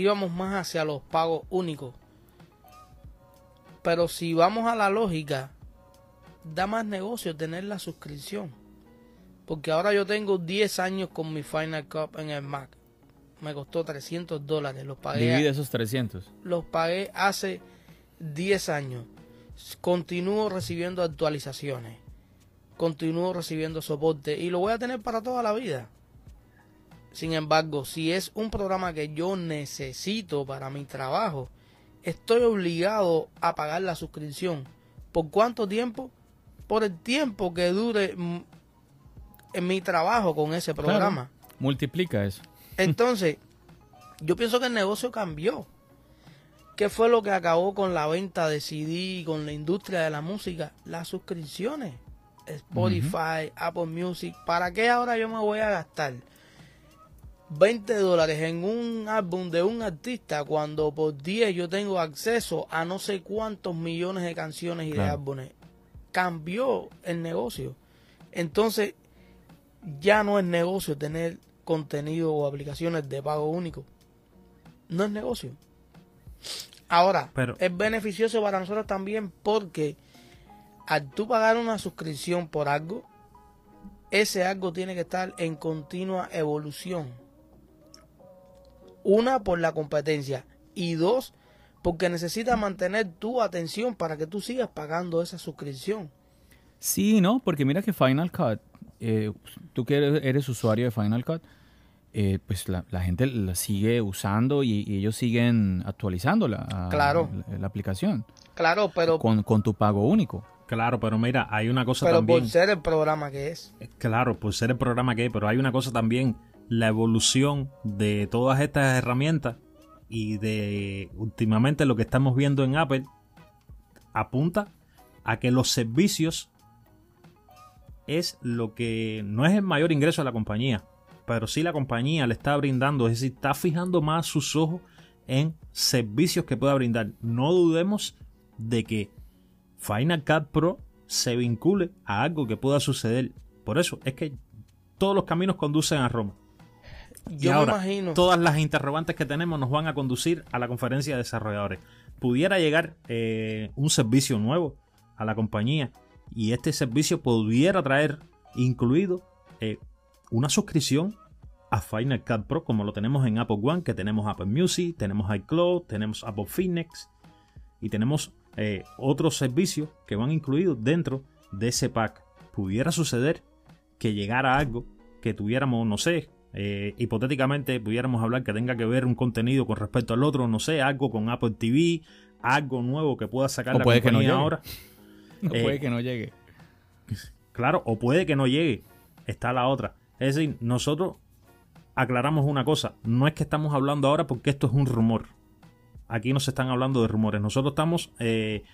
íbamos más hacia los pagos únicos. Pero si vamos a la lógica, da más negocio tener la suscripción. Porque ahora yo tengo 10 años con mi Final Cut en el Mac. Me costó 300 dólares. Los pagué. Divide esos 300. Los pagué hace 10 años. Continúo recibiendo actualizaciones. Continúo recibiendo soporte. Y lo voy a tener para toda la vida. Sin embargo, si es un programa que yo necesito para mi trabajo, estoy obligado a pagar la suscripción. ¿Por cuánto tiempo? por el tiempo que dure en mi trabajo con ese programa. multiplica eso. Entonces, yo pienso que el negocio cambió. ¿Qué fue lo que acabó con la venta de CD, con la industria de la música? Las suscripciones. Spotify, Apple Music. ¿Para qué ahora yo me voy a gastar 20 dólares en un álbum de un artista cuando por 10 yo tengo acceso a no sé cuántos millones de canciones y de álbumes? cambió el negocio. Entonces, ya no es negocio tener contenido o aplicaciones de pago único. No es negocio. Ahora, Pero, es beneficioso para nosotros también porque al tú pagar una suscripción por algo, ese algo tiene que estar en continua evolución. Una, por la competencia. Y dos, porque necesitas mantener tu atención para que tú sigas pagando esa suscripción. Sí, ¿no? Porque mira que Final Cut, eh, tú que eres, usuario de Final Cut, eh, pues la, gente la sigue usando y, ellos siguen actualizando la, claro. la, aplicación. Claro, pero... Con, con, tu pago único. Claro, pero mira, hay una cosa pero también... Pero por ser el programa que es. Eh, claro, por ser el programa que es, pero hay una cosa también, la evolución de todas estas herramientas y de últimamente lo que estamos viendo en Apple apunta a que los servicios es lo que no es el mayor ingreso de la compañía, pero sí la compañía le está brindando, es decir, está fijando más sus ojos en servicios que pueda brindar. No dudemos de que Final Cut Pro se vincule a algo que pueda suceder. Por eso es que todos los caminos conducen a Roma. Yo ahora, imagino. Todas las interrogantes que tenemos nos van a conducir a la conferencia de desarrolladores. Pudiera llegar eh, un servicio nuevo a la compañía y este servicio pudiera traer incluido eh, una suscripción a Final Cut Pro como lo tenemos en Apple One, que tenemos Apple Music, tenemos iCloud, tenemos Apple Phoenix y tenemos eh, otros servicios que van incluidos dentro de ese pack. Pudiera suceder que llegara algo que tuviéramos, no sé, eh, hipotéticamente pudiéramos hablar que tenga que ver un contenido con respecto al otro, no sé, algo con Apple TV, algo nuevo que pueda sacar la puede compañía que no ahora. puede eh, que no llegue. Claro, o puede que no llegue. Está la otra. Es decir, nosotros aclaramos una cosa. No es que estamos hablando ahora porque esto es un rumor. Aquí no se están hablando de rumores. Nosotros estamos eh,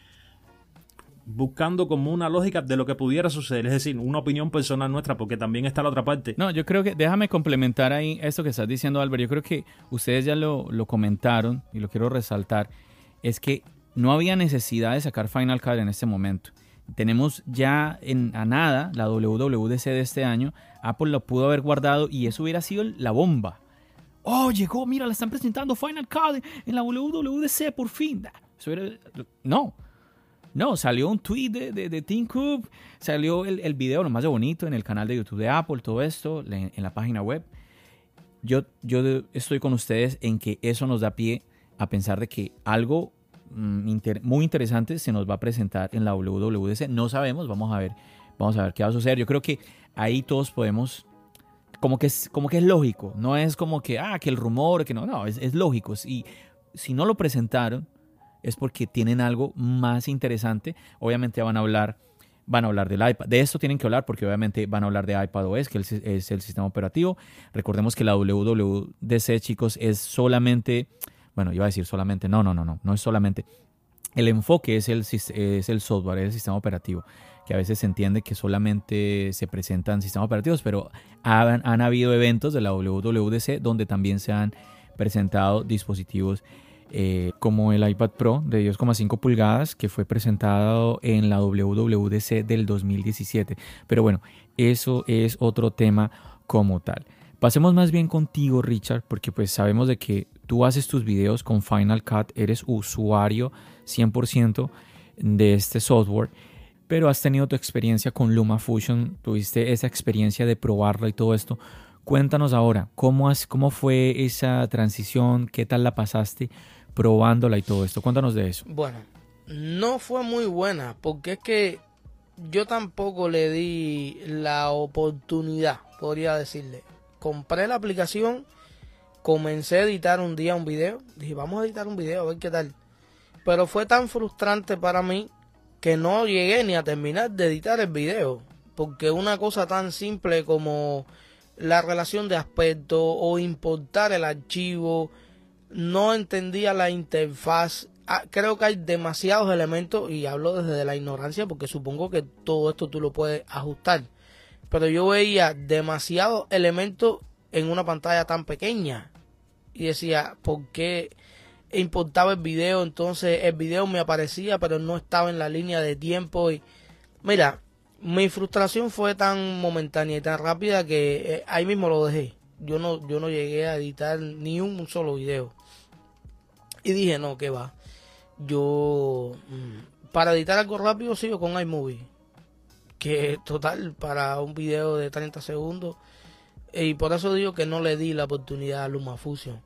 buscando como una lógica de lo que pudiera suceder, es decir, una opinión personal nuestra, porque también está la otra parte. No, yo creo que, déjame complementar ahí esto que estás diciendo, Álvaro, yo creo que ustedes ya lo, lo comentaron y lo quiero resaltar, es que no había necesidad de sacar Final Cut en este momento. Tenemos ya en, a nada la WWDC de este año, Apple lo pudo haber guardado y eso hubiera sido la bomba. Oh, llegó, mira, la están presentando Final Cut en la WWDC por fin. no, no, salió un tweet de, de, Tim Cook, salió el, el, video, lo más bonito, en el canal de YouTube de Apple, todo esto, en, la página web. Yo, yo estoy con ustedes en que eso nos da pie a pensar de que algo mm, muy interesante se nos va a presentar en la WWDC. No sabemos, vamos a ver, vamos a ver qué va a suceder. Yo creo que ahí todos podemos, como que es, como que es lógico, no es como que, ah, que el rumor, que no, no, es, es lógico. Y si no lo presentaron, es porque tienen algo más interesante. Obviamente van a hablar van a hablar del iPad. De esto tienen que hablar porque obviamente van a hablar de iPadOS, que es el sistema operativo. Recordemos que la WWDC, chicos, es solamente, bueno, iba a decir solamente, no, no, no, no, no es solamente. El enfoque es el, es el software, es el sistema operativo, que a veces se entiende que solamente se presentan sistemas operativos, pero han, han habido eventos de la WWDC donde también se han presentado dispositivos eh, como el iPad Pro de 10,5 pulgadas que fue presentado en la WWDC del 2017. Pero bueno, eso es otro tema como tal. Pasemos más bien contigo, Richard, porque pues sabemos de que tú haces tus videos con Final Cut, eres usuario 100% de este software, pero has tenido tu experiencia con LumaFusion, tuviste esa experiencia de probarla y todo esto. Cuéntanos ahora, ¿cómo, cómo fue esa transición? ¿Qué tal la pasaste? Probándola y todo esto. Cuéntanos de eso. Bueno, no fue muy buena porque es que yo tampoco le di la oportunidad, podría decirle. Compré la aplicación, comencé a editar un día un video, dije, vamos a editar un video, a ver qué tal. Pero fue tan frustrante para mí que no llegué ni a terminar de editar el video, porque una cosa tan simple como la relación de aspecto o importar el archivo, no entendía la interfaz. Ah, creo que hay demasiados elementos y hablo desde la ignorancia porque supongo que todo esto tú lo puedes ajustar. Pero yo veía demasiados elementos en una pantalla tan pequeña y decía, ¿por qué importaba el video? Entonces el video me aparecía pero no estaba en la línea de tiempo y mira, mi frustración fue tan momentánea y tan rápida que eh, ahí mismo lo dejé. Yo no, yo no llegué a editar ni un solo video. Y dije, no, que va. Yo, mm, para editar algo rápido, sigo con iMovie. Que total, para un video de 30 segundos. Y por eso digo que no le di la oportunidad a LumaFusion.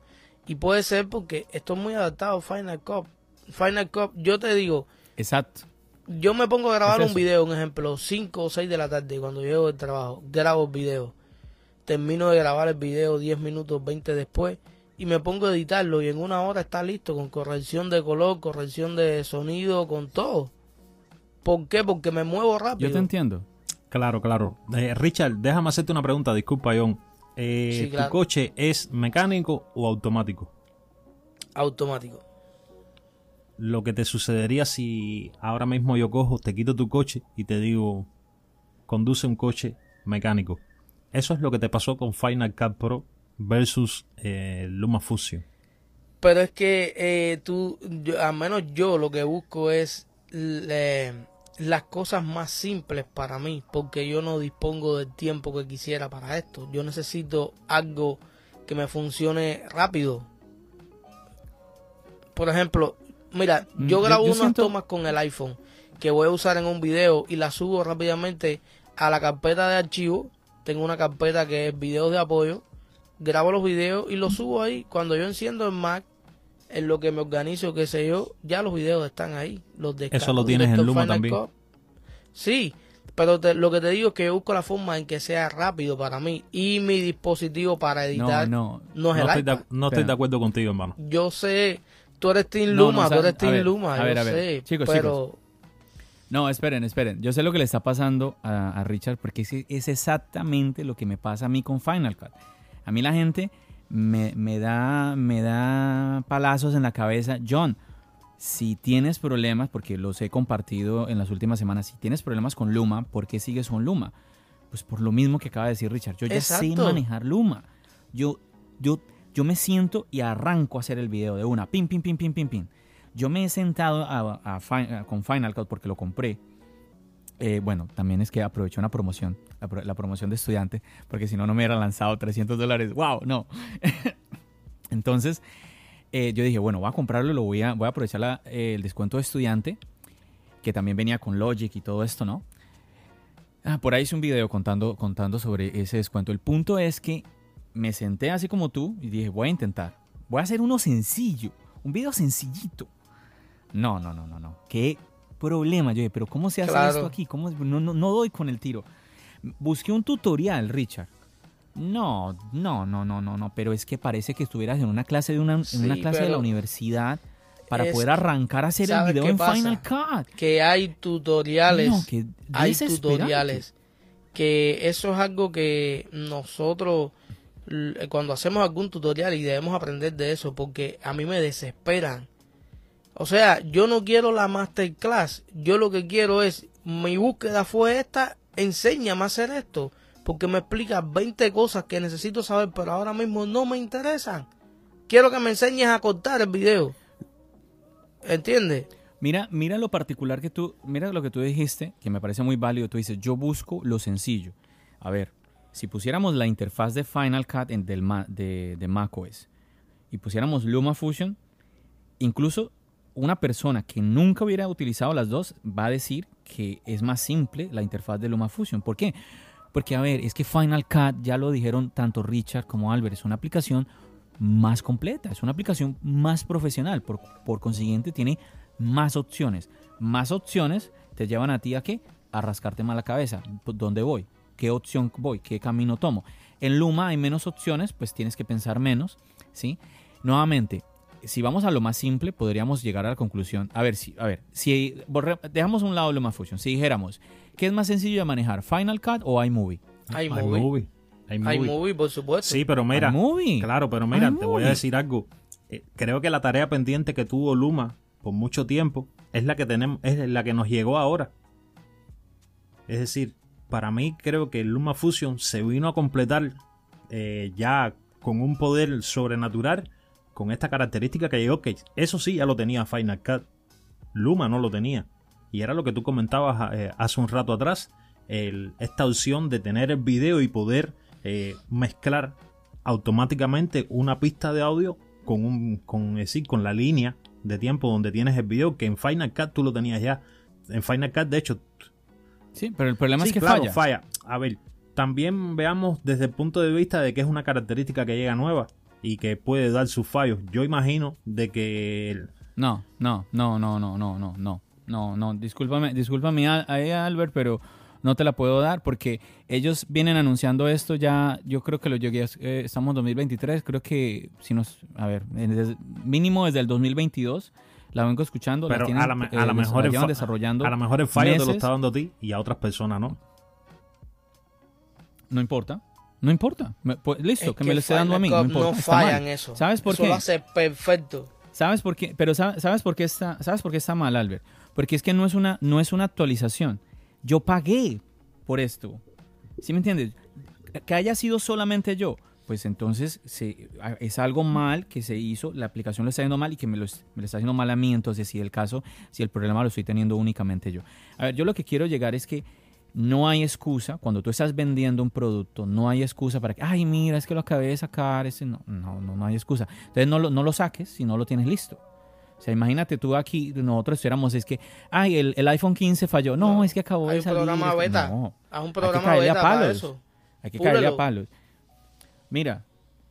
Y puede ser porque estoy muy adaptado a Final Cut. Final Cut, yo te digo. Exacto. Yo me pongo a grabar un video, un ejemplo, 5 o 6 de la tarde cuando llego del trabajo. Grabo el video. Termino de grabar el video 10 minutos, 20 después y me pongo a editarlo y en una hora está listo con corrección de color, corrección de sonido, con todo. ¿Por qué? Porque me muevo rápido. Yo te entiendo. Claro, claro. Eh, Richard, déjame hacerte una pregunta, disculpa, John. Eh, ¿Tu coche es mecánico o automático? Automático. Lo que te sucedería si ahora mismo yo cojo, te quito tu coche y te digo, conduce un coche mecánico. Eso es lo que te pasó con Final Cut Pro versus eh, LumaFusion. Pero es que eh, tú, al menos yo lo que busco es las cosas más simples para mí, porque yo no dispongo del tiempo que quisiera para esto. Yo necesito algo que me funcione rápido. Por ejemplo, mira, mm, yo grabo unas tomas con el iPhone que voy a usar en un video y la subo rápidamente a la carpeta de archivo. Tengo una carpeta que es videos de apoyo grabo los videos y los subo ahí. Cuando yo enciendo el Mac, en lo que me organizo, qué sé yo, ya los videos están ahí. Los Eso lo tienes en Luma también. Sí, pero lo que te digo es que yo busco la forma en que sea rápido para mí y mi dispositivo para editar no, no, es el estoy De, no estoy de acuerdo contigo, hermano. Yo sé, tú eres Team Luma, tú eres Team Luma, a ver, a ver. Sé, chicos, pero... No, esperen, esperen. Yo sé lo que le está pasando a, Richard porque es, es, exactamente lo que me pasa a mí con Final Cut. A mí la gente me, da, me da palazos en la cabeza. John, si tienes problemas, porque los he compartido en las últimas semanas, si tienes problemas con Luma, ¿por qué sigues con Luma? Pues por lo mismo que acaba de decir Richard. Yo ya sé manejar Luma. Yo, yo, yo me siento y arranco a hacer el video de una. Pim, pim, pim, pim, pim, pim. Yo me he sentado con Final Cut porque lo compré. Eh, bueno, también es que aproveché una promoción, la, pro- la promoción de estudiante, porque si no, no me hubiera lanzado 300 dólares. ¡Wow! No. Entonces, eh, yo dije, bueno, voy a comprarlo, lo voy a, voy a aprovechar eh, el descuento de estudiante, que también venía con Logic y todo esto, ¿no? Ah, por ahí hice un video contando, contando sobre ese descuento. El punto es que me senté así como tú y dije, voy a intentar. Voy a hacer uno sencillo, un video sencillito. No, no, no, no, no. Qué problema. Yo dije, pero ¿cómo se hace Claro. esto aquí? ¿Cómo? No, no, no doy con el tiro. Busqué un tutorial, Richard. No, no, no, no, no, no. Pero es que parece que estuvieras en una clase de una, en una clase de la universidad para poder arrancar a hacer el ¿sabes video en pasa? Final Cut. que hay tutoriales, No, que hay tutoriales, que eso es algo que nosotros cuando hacemos algún tutorial y debemos aprender de eso, porque a mí me desesperan. O sea, yo no quiero la masterclass, yo lo que quiero es, mi búsqueda fue esta, enséñame a hacer esto, porque me explicas 20 cosas que necesito saber, pero ahora mismo no me interesan. Quiero que me enseñes a cortar el video. ¿Entiendes? Mira, mira lo particular que tú, mira lo que tú dijiste, que me parece muy válido. Tú dices, yo busco lo sencillo. A ver, si pusiéramos la interfaz de Final Cut en del de, de macOS y pusiéramos LumaFusion, incluso una persona que nunca hubiera utilizado las dos va a decir que es más simple la interfaz de LumaFusion. ¿Por qué? Porque, a ver, es que Final Cut, ya lo dijeron tanto Richard como Albert, es una aplicación más completa, es una aplicación más profesional, por, por consiguiente tiene más opciones. Más opciones te llevan a ti a qué? A rascarte más la cabeza. ¿Dónde voy? ¿Qué opción voy? ¿Qué camino tomo? En Luma hay menos opciones, pues tienes que pensar menos, ¿sí? Nuevamente, si vamos a lo más simple, podríamos llegar a la conclusión. A ver, si, a ver, si borre- dejamos a un lado LumaFusion, si dijéramos, ¿qué es más sencillo de manejar, Final Cut o iMovie? iMovie. iMovie. iMovie. iMovie, por supuesto. Sí, pero mira, iMovie. claro, pero mira, te voy a decir algo. Eh, creo que la tarea pendiente que tuvo Luma por mucho tiempo es la que tenemos, es la que nos llegó ahora. Es decir, para mí creo que el Luma Fusion se vino a completar eh, ya con un poder sobrenatural con esta característica que llegó que eso sí ya lo tenía Final Cut. Luma no lo tenía. Y era lo que tú comentabas eh, hace un rato atrás, el- esta opción de tener el video y poder eh, mezclar automáticamente una pista de audio con un con, es decir, con la línea de tiempo donde tienes el video que en Final Cut tú lo tenías ya. En Final Cut, de hecho, Sí, pero el problema sí, es que claro, falla. falla. A ver, también veamos desde el punto de vista de que es una característica que llega nueva y que puede dar sus fallos. Yo imagino de que el- No, no, no, no, no, no, no, no, no, no. Discúlpame, discúlpame a, Albert, pero no te la puedo dar porque ellos vienen anunciando esto ya. Yo creo que lo llegué. eh, estamos en 2023. Creo que si nos, a ver, desde- mínimo desde el 2022 la vengo escuchando. la pero tienen, a la, eh, a la des- mejor la desarrollando. a lo mejor el fallo te lo está dando a ti y a otras personas, ¿no? No importa. No importa. Me- pues, listo, Es que, me lo esté dando a mí. No. No está falla mal. en eso. ¿Sabes por eso qué? lo hace perfecto. ¿Sabes por qué? Pero sa- ¿sabes por qué está, ¿sabes por qué está mal, Albert? Porque es que no es una, no es una actualización. Yo pagué por esto. ¿Sí me entiendes? Que haya sido solamente yo. Pues entonces se- es algo mal que se hizo, la aplicación lo está haciendo mal y que me lo, me lo está haciendo mal a mí. Entonces, si el caso, si el problema lo estoy teniendo únicamente yo. A ver, yo lo que quiero llegar es que no hay excusa, cuando tú estás vendiendo un producto, no hay excusa para que, ay, mira, es que lo acabé de sacar, ese no, no, no, no hay excusa. Entonces no lo, no lo saques si no lo tienes listo. O sea, imagínate tú aquí, nosotros estuviéramos, es que, ay, el, el iPhone 15 falló. No, No, es que acabó de un salir. programa es que- beta. No, Haz un hay que programa caerle a para palos. eso. Hay que caerle a palos. Mira,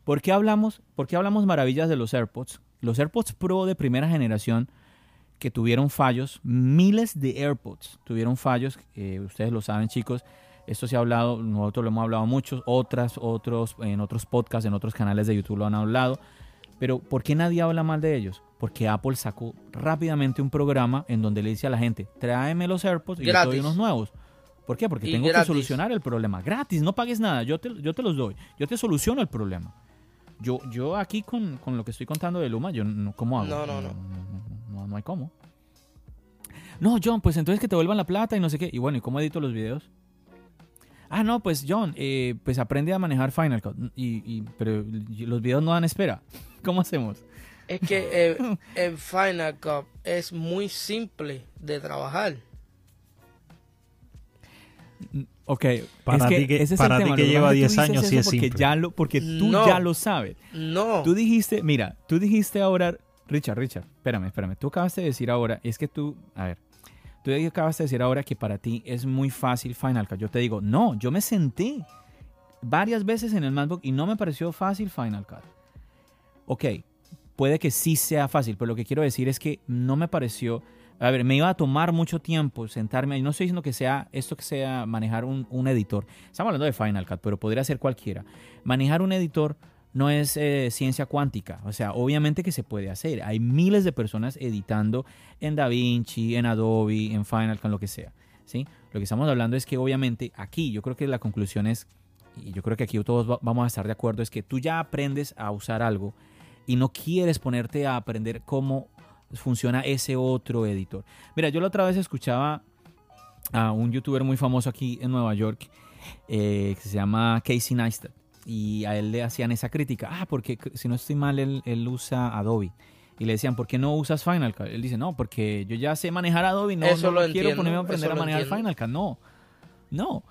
¿por qué hablamos, por qué hablamos maravillas de los AirPods? Los AirPods Pro de primera generación que tuvieron fallos, miles de AirPods tuvieron fallos, eh, ustedes lo saben chicos, esto se ha hablado, nosotros lo hemos hablado mucho, otras, otros, en otros podcasts, en otros canales de YouTube lo han hablado, pero ¿por qué nadie habla mal de ellos? Porque Apple sacó rápidamente un programa en donde le dice a la gente, tráeme los AirPods y yo te doy Gratis. unos nuevos. ¿Por qué? Porque Y tengo que gratis. solucionar el problema. Gratis, no pagues nada, yo te, yo te los doy, yo te soluciono el problema. Yo, yo aquí con, con lo que estoy contando de Luma, yo no, ¿cómo hago? No, no, no. no, no, no, no hay cómo. No, John, pues entonces que te vuelvan la plata y no sé qué. Y bueno, ¿y cómo edito los videos? Ah, no, pues John, eh, pues aprende a manejar Final Cut. Y, y- pero los videos no dan espera. ¿Cómo hacemos? Es que eh, el Final Cut es muy simple de trabajar. Ok, Para es que ti que- ese es para el ti tema. que lleva pasa es 10 tú dices años, sí es porque simple. Ya lo, porque tú No. ya lo sabes. No. Tú dijiste, mira, tú dijiste ahora, Richard, Richard, espérame, espérame. Tú acabaste de decir ahora, es que tú, a ver, tú acabaste de decir ahora que para ti es muy fácil Final Cut. Yo te digo, no, yo me senté varias veces en el MacBook y no me pareció fácil Final Cut. Ok, puede que sí sea fácil, pero lo que quiero decir es que no me pareció. A ver, me iba a tomar mucho tiempo sentarme. Y no estoy diciendo que sea esto que sea manejar un, un editor. Estamos hablando de Final Cut, pero podría ser cualquiera. Manejar un editor no es eh, ciencia cuántica. O sea, obviamente que se puede hacer. Hay miles de personas editando en DaVinci, en Adobe, en Final Cut, lo que sea. ¿sí? Lo que estamos hablando es que obviamente aquí, yo creo que la conclusión es, y yo creo que aquí todos va- vamos a estar de acuerdo, es que tú ya aprendes a usar algo y no quieres ponerte a aprender cómo funciona ese otro editor. Mira, yo la otra vez escuchaba a un youtuber muy famoso aquí en Nueva York eh, que se llama Casey Neistat y a él le hacían esa crítica. Ah, porque si no estoy mal, él, él usa Adobe. Y le decían, ¿por qué no usas Final Cut? Él dice, no, porque yo ya sé manejar Adobe, no, Eso no lo quiero entiendo, ponerme a aprender a manejar entiendo. Final Cut. No, no.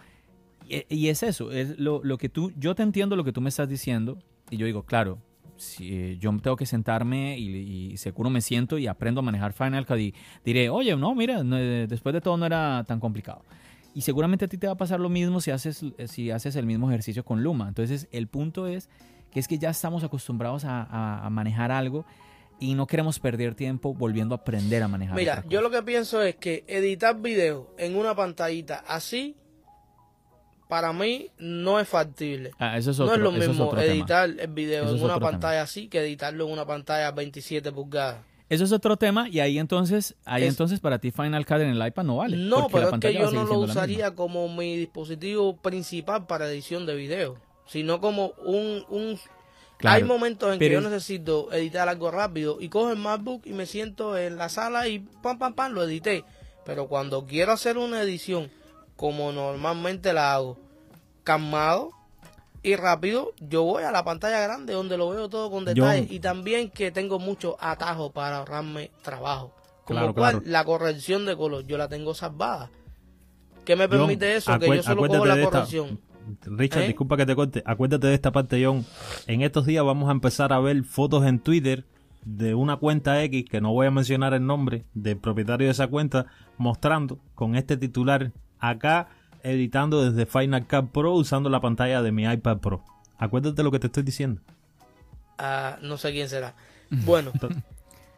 Y, y es eso, es lo, lo que tú, yo te entiendo lo que tú me estás diciendo y yo digo, claro, si, eh, yo tengo que sentarme y, y seguro me siento y aprendo a manejar Final Cut y diré, oye, no, mira, no, eh, después de todo no era tan complicado. Y seguramente a ti te va a pasar lo mismo si haces, si haces el mismo ejercicio con Luma. Entonces, el punto es que es que ya estamos acostumbrados a, a- a manejar algo y no queremos perder tiempo volviendo a aprender a manejar. Mira, yo lo que pienso es que editar video en una pantallita así, para mí no es factible. Ah, eso es no otro, es lo es mismo tema. editar el video Eso en una tema. pantalla así que editarlo en una pantalla 27 pulgadas. Eso es otro tema y ahí entonces, ahí Es- entonces para ti Final Cut en el iPad no vale. No, pero es que yo no lo usaría como mi dispositivo principal para edición de video, sino como un... un... Claro, Hay momentos en que yo es- necesito editar algo rápido y cojo el MacBook y me siento en la sala y pam, pam, pam, lo edité. Pero cuando quiero hacer una edición como normalmente la hago, calmado y rápido, yo voy a la pantalla grande donde lo veo todo con detalle Yo- y también que tengo muchos atajos para ahorrarme trabajo. Como Claro, cual, claro. la corrección de color, yo la tengo salvada. ¿Qué me John, permite eso? que yo solo cojo la esta- corrección. Richard, ¿Eh? disculpa que te corte. Acuérdate de esta parte, John. En estos días vamos a empezar a ver fotos en Twitter de una cuenta X, que no voy a mencionar el nombre del propietario de esa cuenta, mostrando con este titular acá, editando desde Final Cut Pro usando la pantalla de mi iPad Pro. Acuérdate lo que te estoy diciendo. Ah, no sé quién será. Bueno,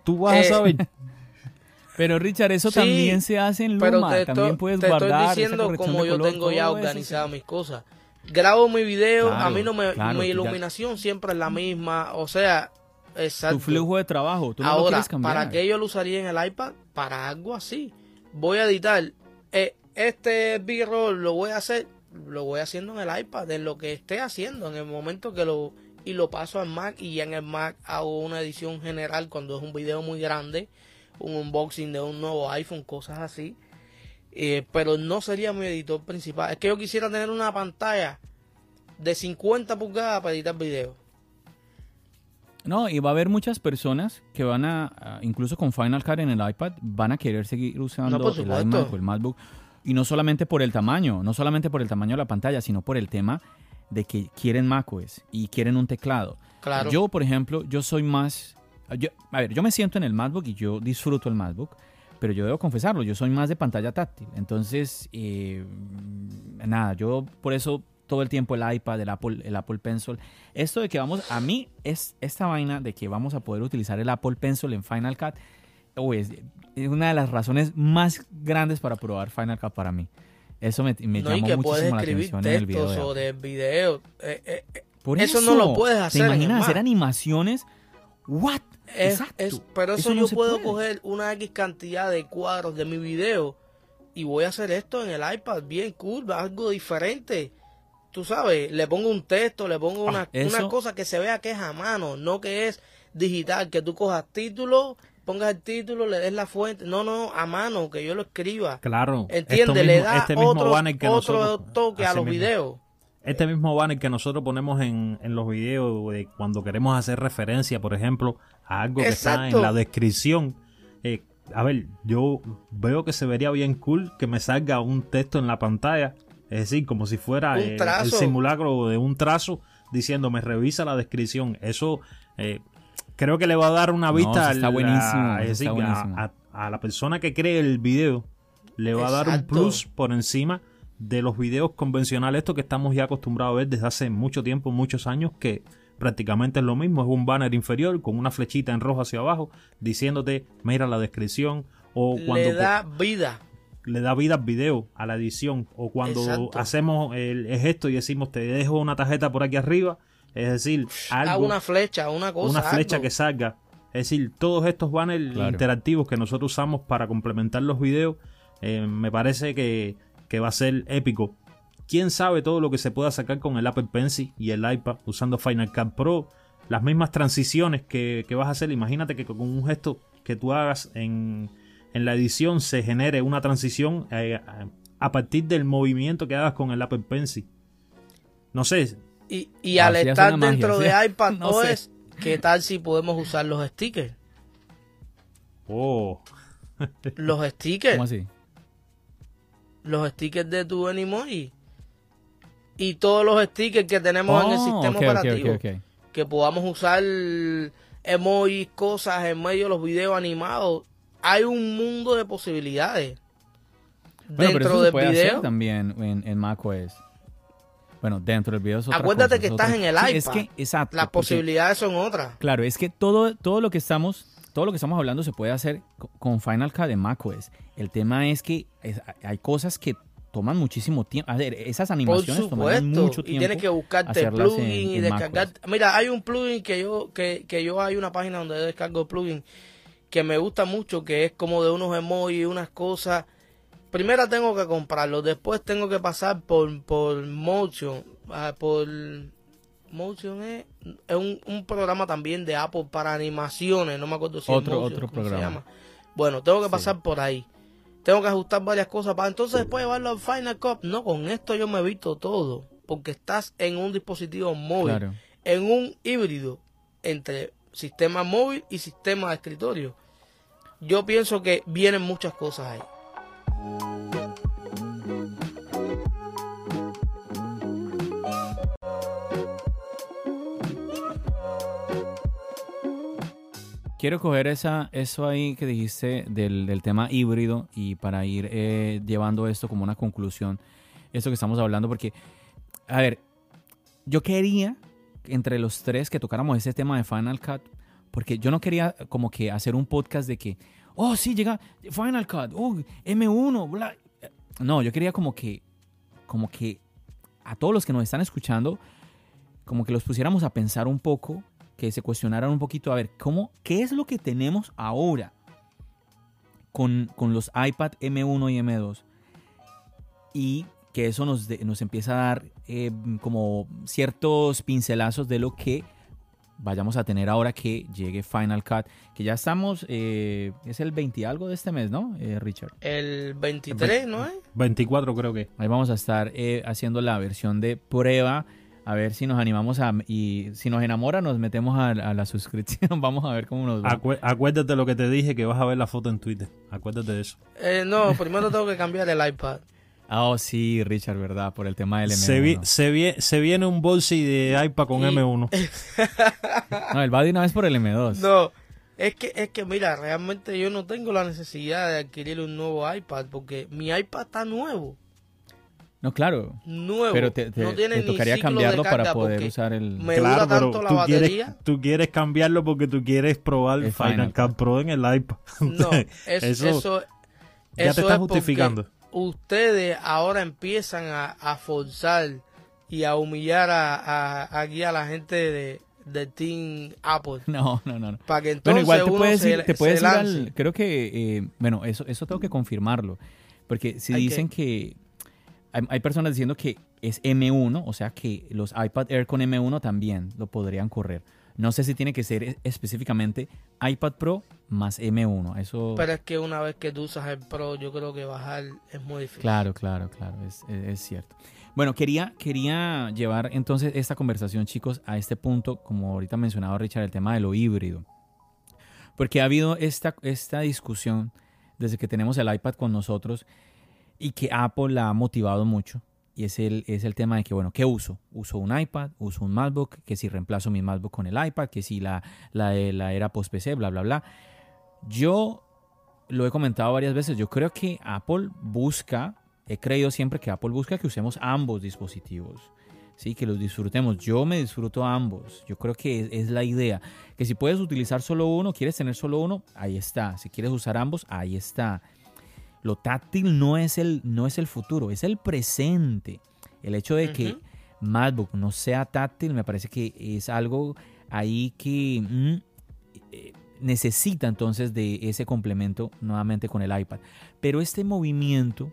Tú vas a Eh, saber. Pero Richard, eso Sí, también se hace en pero Luma. te, también estoy- puedes te guardar estoy diciendo como yo color, tengo ya organizadas sí. mis cosas. Grabo mi video, a mí no me, claro, mi ya- iluminación siempre es la misma, o sea, exacto. Tu flujo de trabajo, tú no lo Ahora, quieres cambiar. ¿para qué yo lo usaría en el iPad? Para algo así. Voy a editar eh, este B-roll, lo voy a hacer, lo voy haciendo en el iPad, en lo que esté haciendo, en el momento que lo y lo paso al Mac y ya en el Mac hago una edición general cuando es un video muy grande, un unboxing de un nuevo iPhone, cosas así. Eh, pero no sería mi editor principal. Es que yo quisiera tener una pantalla de 50 pulgadas para editar video. No, y va a haber muchas personas que van a, incluso con Final Cut en el iPad, van a querer seguir usando No, el iMac o el MacBook. Y no solamente por el tamaño, no solamente por el tamaño de la pantalla, sino por el tema de que quieren macOS y quieren un teclado. Claro. Yo, por ejemplo, yo soy más... yo- a ver, yo me siento en el MacBook y yo disfruto el MacBook, pero yo debo confesarlo, yo soy más de pantalla táctil. Entonces, eh, nada, yo por eso todo el tiempo el iPad, el Apple, el Apple Pencil. Esto de que vamos, a mí es esta vaina de que vamos a poder utilizar el Apple Pencil en Final Cut, uy, es, es una de las razones más grandes para probar Final Cut para mí. Eso me, me no, y llamó que muchísimo la escribir atención en el video. de sobre el video. Eh, eh, eh, por Eso no lo puedes hacer ¿Te en imaginas hacer Mac. animaciones? ¿What? Es- Exacto. es- pero eso, no yo puedo puede. coger una X cantidad de cuadros de mi video y voy a hacer esto en el iPad bien cool, algo diferente. Tú sabes, le pongo un texto, le pongo una, Ah, eso- una cosa que se vea que es a mano, no que es digital, que tú cojas título, pongas el título, le des la fuente. No, no, a mano, que yo lo escriba. Claro. Entiende, le da este otro, otro toque a los videos. Este mismo banner que nosotros ponemos en, en los videos de cuando queremos hacer referencia, por ejemplo, a algo que está en la descripción. Eh, a ver, yo veo que se vería bien cool que me salga un texto en la pantalla, es decir, como si fuera el simulacro de un trazo diciéndome revisa la descripción. Eso eh, creo que le va a dar una vista a, la persona que cree el video. Le va a dar un plus por encima de los videos convencionales, esto que estamos ya acostumbrados a ver desde hace mucho tiempo, muchos años, que prácticamente es lo mismo, es un banner inferior con una flechita en rojo hacia abajo diciéndote, mira la descripción, o cuando... Le da vida. Le da vida al video, a la edición, o cuando hacemos el, gesto y decimos, te dejo una tarjeta por aquí arriba, es decir, algo... una flecha, una cosa. Una flecha que salga. Es decir, todos estos banners interactivos que nosotros usamos para complementar los videos, eh, me parece que que va a ser épico. Quién sabe todo lo que se pueda sacar con el Apple Pencil y el iPad usando Final Cut Pro. Las mismas transiciones que, vas a hacer. Imagínate que con un gesto que tú hagas en, la edición se genere una transición eh, a partir del movimiento que hagas con el Apple Pencil. No sé. Y, al estar dentro de iPad no es ¿qué tal si podemos usar los stickers? Oh. los stickers. ¿Cómo así? los stickers de tu Animoji y todos los stickers que tenemos en el oh, sistema operativo. que podamos usar emojis, cosas en medio de los videos animados. Hay un mundo de posibilidades. dentro del video. también en, en macOS. Bueno, dentro del video es Acuérdate que estás en el iPad. exacto, Las posibilidades son otras. Claro, es que todo, todo lo que estamos todo lo que estamos hablando se puede hacer con Final Cut de macOS. El tema es que hay cosas que toman muchísimo tiempo. A ver, esas animaciones toman mucho tiempo. Y tienes que buscarte plugin y descargar. Mira, hay un plugin que yo, que, que yo hay una página donde descargo plugin que me gusta mucho, que es como de unos emojis y unas cosas. Primero tengo que comprarlo, después tengo que pasar por, por Motion, ah, por Motion es, un, programa también de Apple para animaciones, no me acuerdo si otro, es otro programa. Se llama. Bueno, tengo que pasar por ahí. Tengo que ajustar varias cosas para entonces después llevarlo al Final Cut. No, con esto yo me evito todo, porque estás en un dispositivo móvil, en un híbrido entre sistema móvil y sistema de escritorio. Yo pienso que vienen muchas cosas ahí. Quiero coger esa, eso ahí que dijiste del, tema híbrido y para ir eh, llevando esto como una conclusión, esto que estamos hablando, porque, a ver, yo quería entre los tres que tocáramos ese tema de Final Cut, porque yo no quería como que hacer un podcast de que, oh, sí, llega Final Cut, oh, M1, bla. No, yo quería como que, como que a todos los que nos están escuchando, como que los pusiéramos a pensar un poco que se cuestionaran un poquito, a ver, ¿cómo, ¿qué es lo que tenemos ahora con, los iPad M1 y M2? Y que eso nos, nos empieza a dar eh, como ciertos pincelazos de lo que vayamos a tener ahora que llegue Final Cut, que ya estamos, eh, es el 20 algo de este mes, ¿no, eh, Richard? El 23, ¿no es? 24 creo que. Ahí vamos a estar haciendo la versión de prueba a ver si nos animamos a y si nos enamora nos metemos a, la suscripción vamos a ver cómo nos va acuérdate lo que te dije que vas a ver la foto en Twitter acuérdate de eso eh, no primero tengo que cambiar el iPad Ah, oh, sí, Richard, ¿verdad? Por el tema del M1. Se, se, viene un bolsi de iPad con M1. no, el va de una vez por el M2. No, es que, es que, mira, realmente yo no tengo la necesidad de adquirir un nuevo iPad porque mi iPad está nuevo. No, claro. Nuevo. Pero te, tocaría cambiarlo para poder usar el. Me claro, tanto la tú batería. Quieres, tú quieres cambiarlo porque tú quieres probar el Final, Cut Pro en el iPad. No, eso, eso, ya te estás justificando. Ustedes ahora empiezan a, forzar y a humillar a, a, aquí a la gente de, de Team Apple. No, no, no. Para que entonces bueno, igual te puedes ir, te puedes ir al, creo que, eh, bueno, eso, eso tengo que confirmarlo. Porque si dicen que hay, personas diciendo que es M1, o sea que los iPad Air con M1 también lo podrían correr. No sé si tiene que ser específicamente iPad Pro más M1. Eso... Pero es que una vez que tú usas el Pro, yo creo que bajar es muy difícil. Claro, claro, claro, es, es, cierto. Bueno, quería, quería llevar entonces esta conversación, chicos, a este punto, como ahorita mencionado Richard, el tema de lo híbrido. Porque ha habido esta, esta discusión desde que tenemos el iPad con nosotros y que Apple la ha motivado mucho y es el, es el tema de que, bueno, ¿qué uso? Uso un iPad, uso un MacBook, que si reemplazo mi MacBook con el iPad, que si la, la, la era post-PC, bla, bla, bla. Yo lo he comentado varias veces, yo creo que Apple busca, he creído siempre que Apple busca que usemos ambos dispositivos. Sí, que los disfrutemos. Yo me disfruto ambos. Yo creo que es, es, la idea. Que si puedes utilizar solo uno, quieres tener solo uno, ahí está. Si quieres usar ambos, ahí está. Lo táctil no es el, no es el futuro, es el presente. El hecho de que MacBook no sea táctil me parece que es algo ahí que mm, eh, necesita entonces de ese complemento nuevamente con el iPad. Pero este movimiento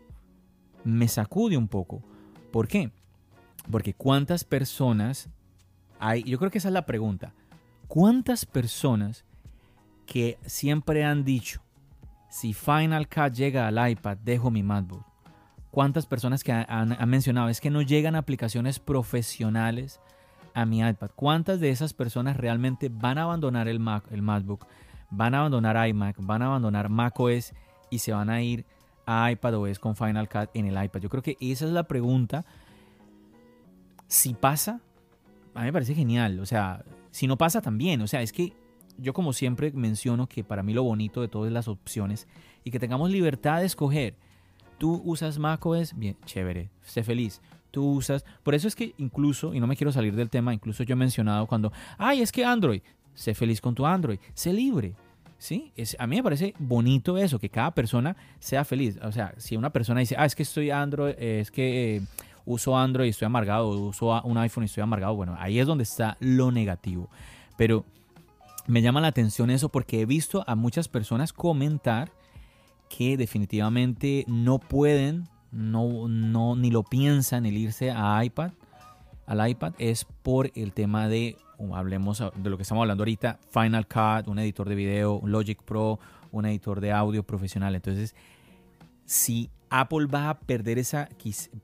me sacude un poco. ¿Por qué? Porque cuántas personas hay, yo creo que esa es la pregunta. ¿Cuántas personas que siempre han dicho, si Final Cut llega al iPad, dejo mi MacBook. ¿Cuántas personas que han, mencionado es que no llegan aplicaciones profesionales a mi iPad? ¿Cuántas de esas personas realmente van a abandonar el, Mac, el MacBook, van a abandonar iMac, van a abandonar macOS y se van a ir a iPadOS con Final Cut en el iPad? Yo creo que esa es la pregunta. Si pasa, a mí me parece genial. O sea, si no pasa también. O sea, es que yo como siempre menciono que para mí lo bonito de todas las opciones y que tengamos libertad de escoger. Tú usas macOS, bien, chévere, sé feliz. Tú usas, por eso es que incluso, y no me quiero salir del tema, incluso yo he mencionado cuando, ay, es que Android, sé feliz con tu Android, sé libre. ¿Sí? Es, a mí me parece bonito eso, que cada persona sea feliz. O sea, si una persona dice, ah, es que estoy Android, es que eh, uso Android y estoy amargado, uso un iPhone y estoy amargado, bueno, ahí es donde está lo negativo. Pero me llama la atención eso porque he visto a muchas personas comentar que definitivamente no pueden, no, no, ni lo piensan el irse a iPad, al iPad, es por el tema de, hablemos de lo que estamos hablando ahorita, Final Cut, un editor de video, Logic Pro, un editor de audio profesional. Entonces, si Apple va a perder esa,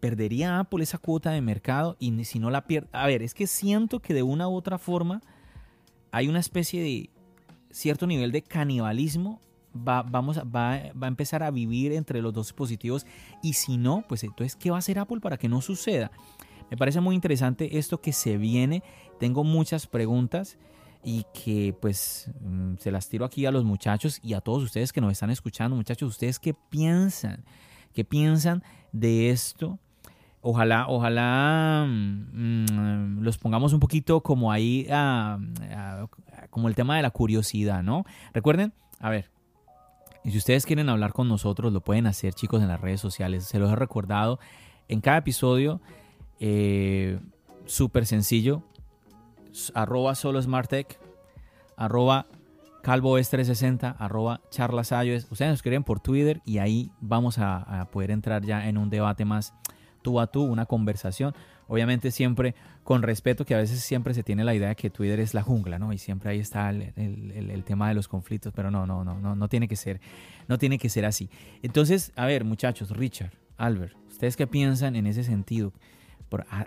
perdería Apple esa cuota de mercado y si no la pierde, a ver, es que siento que de una u otra forma, hay una especie de cierto nivel de canibalismo. Va, vamos, va, va a empezar a vivir entre los dos dispositivos y si no, pues entonces, ¿qué va a hacer Apple para que no suceda? Me parece muy interesante esto que se viene. Tengo muchas preguntas y que pues mm, se las tiro aquí a los muchachos y a todos ustedes que nos están escuchando. Muchachos, ¿ustedes qué piensan? ¿Qué piensan de esto? Ojalá, ojalá mm, los pongamos un poquito como ahí, como el tema de la curiosidad, ¿no? Recuerden, a ver, y si ustedes quieren hablar con nosotros, lo pueden hacer, chicos, en las redes sociales. Se los he recordado en cada episodio, eh, súper sencillo, arroba solo SmartTech, arroba calvo 360 arroba charlasayo. Ustedes nos escriben por Twitter y ahí vamos a, a poder entrar ya en un debate más tú a tú, una conversación. Obviamente siempre con respeto, que a veces siempre se tiene la idea de que Twitter es la jungla, ¿no? Y siempre ahí está el, tema de los conflictos, pero no, no, no, no, no tiene que ser, no tiene que ser así. Entonces, a ver, muchachos, Richard, Albert, ¿ustedes qué piensan en ese sentido?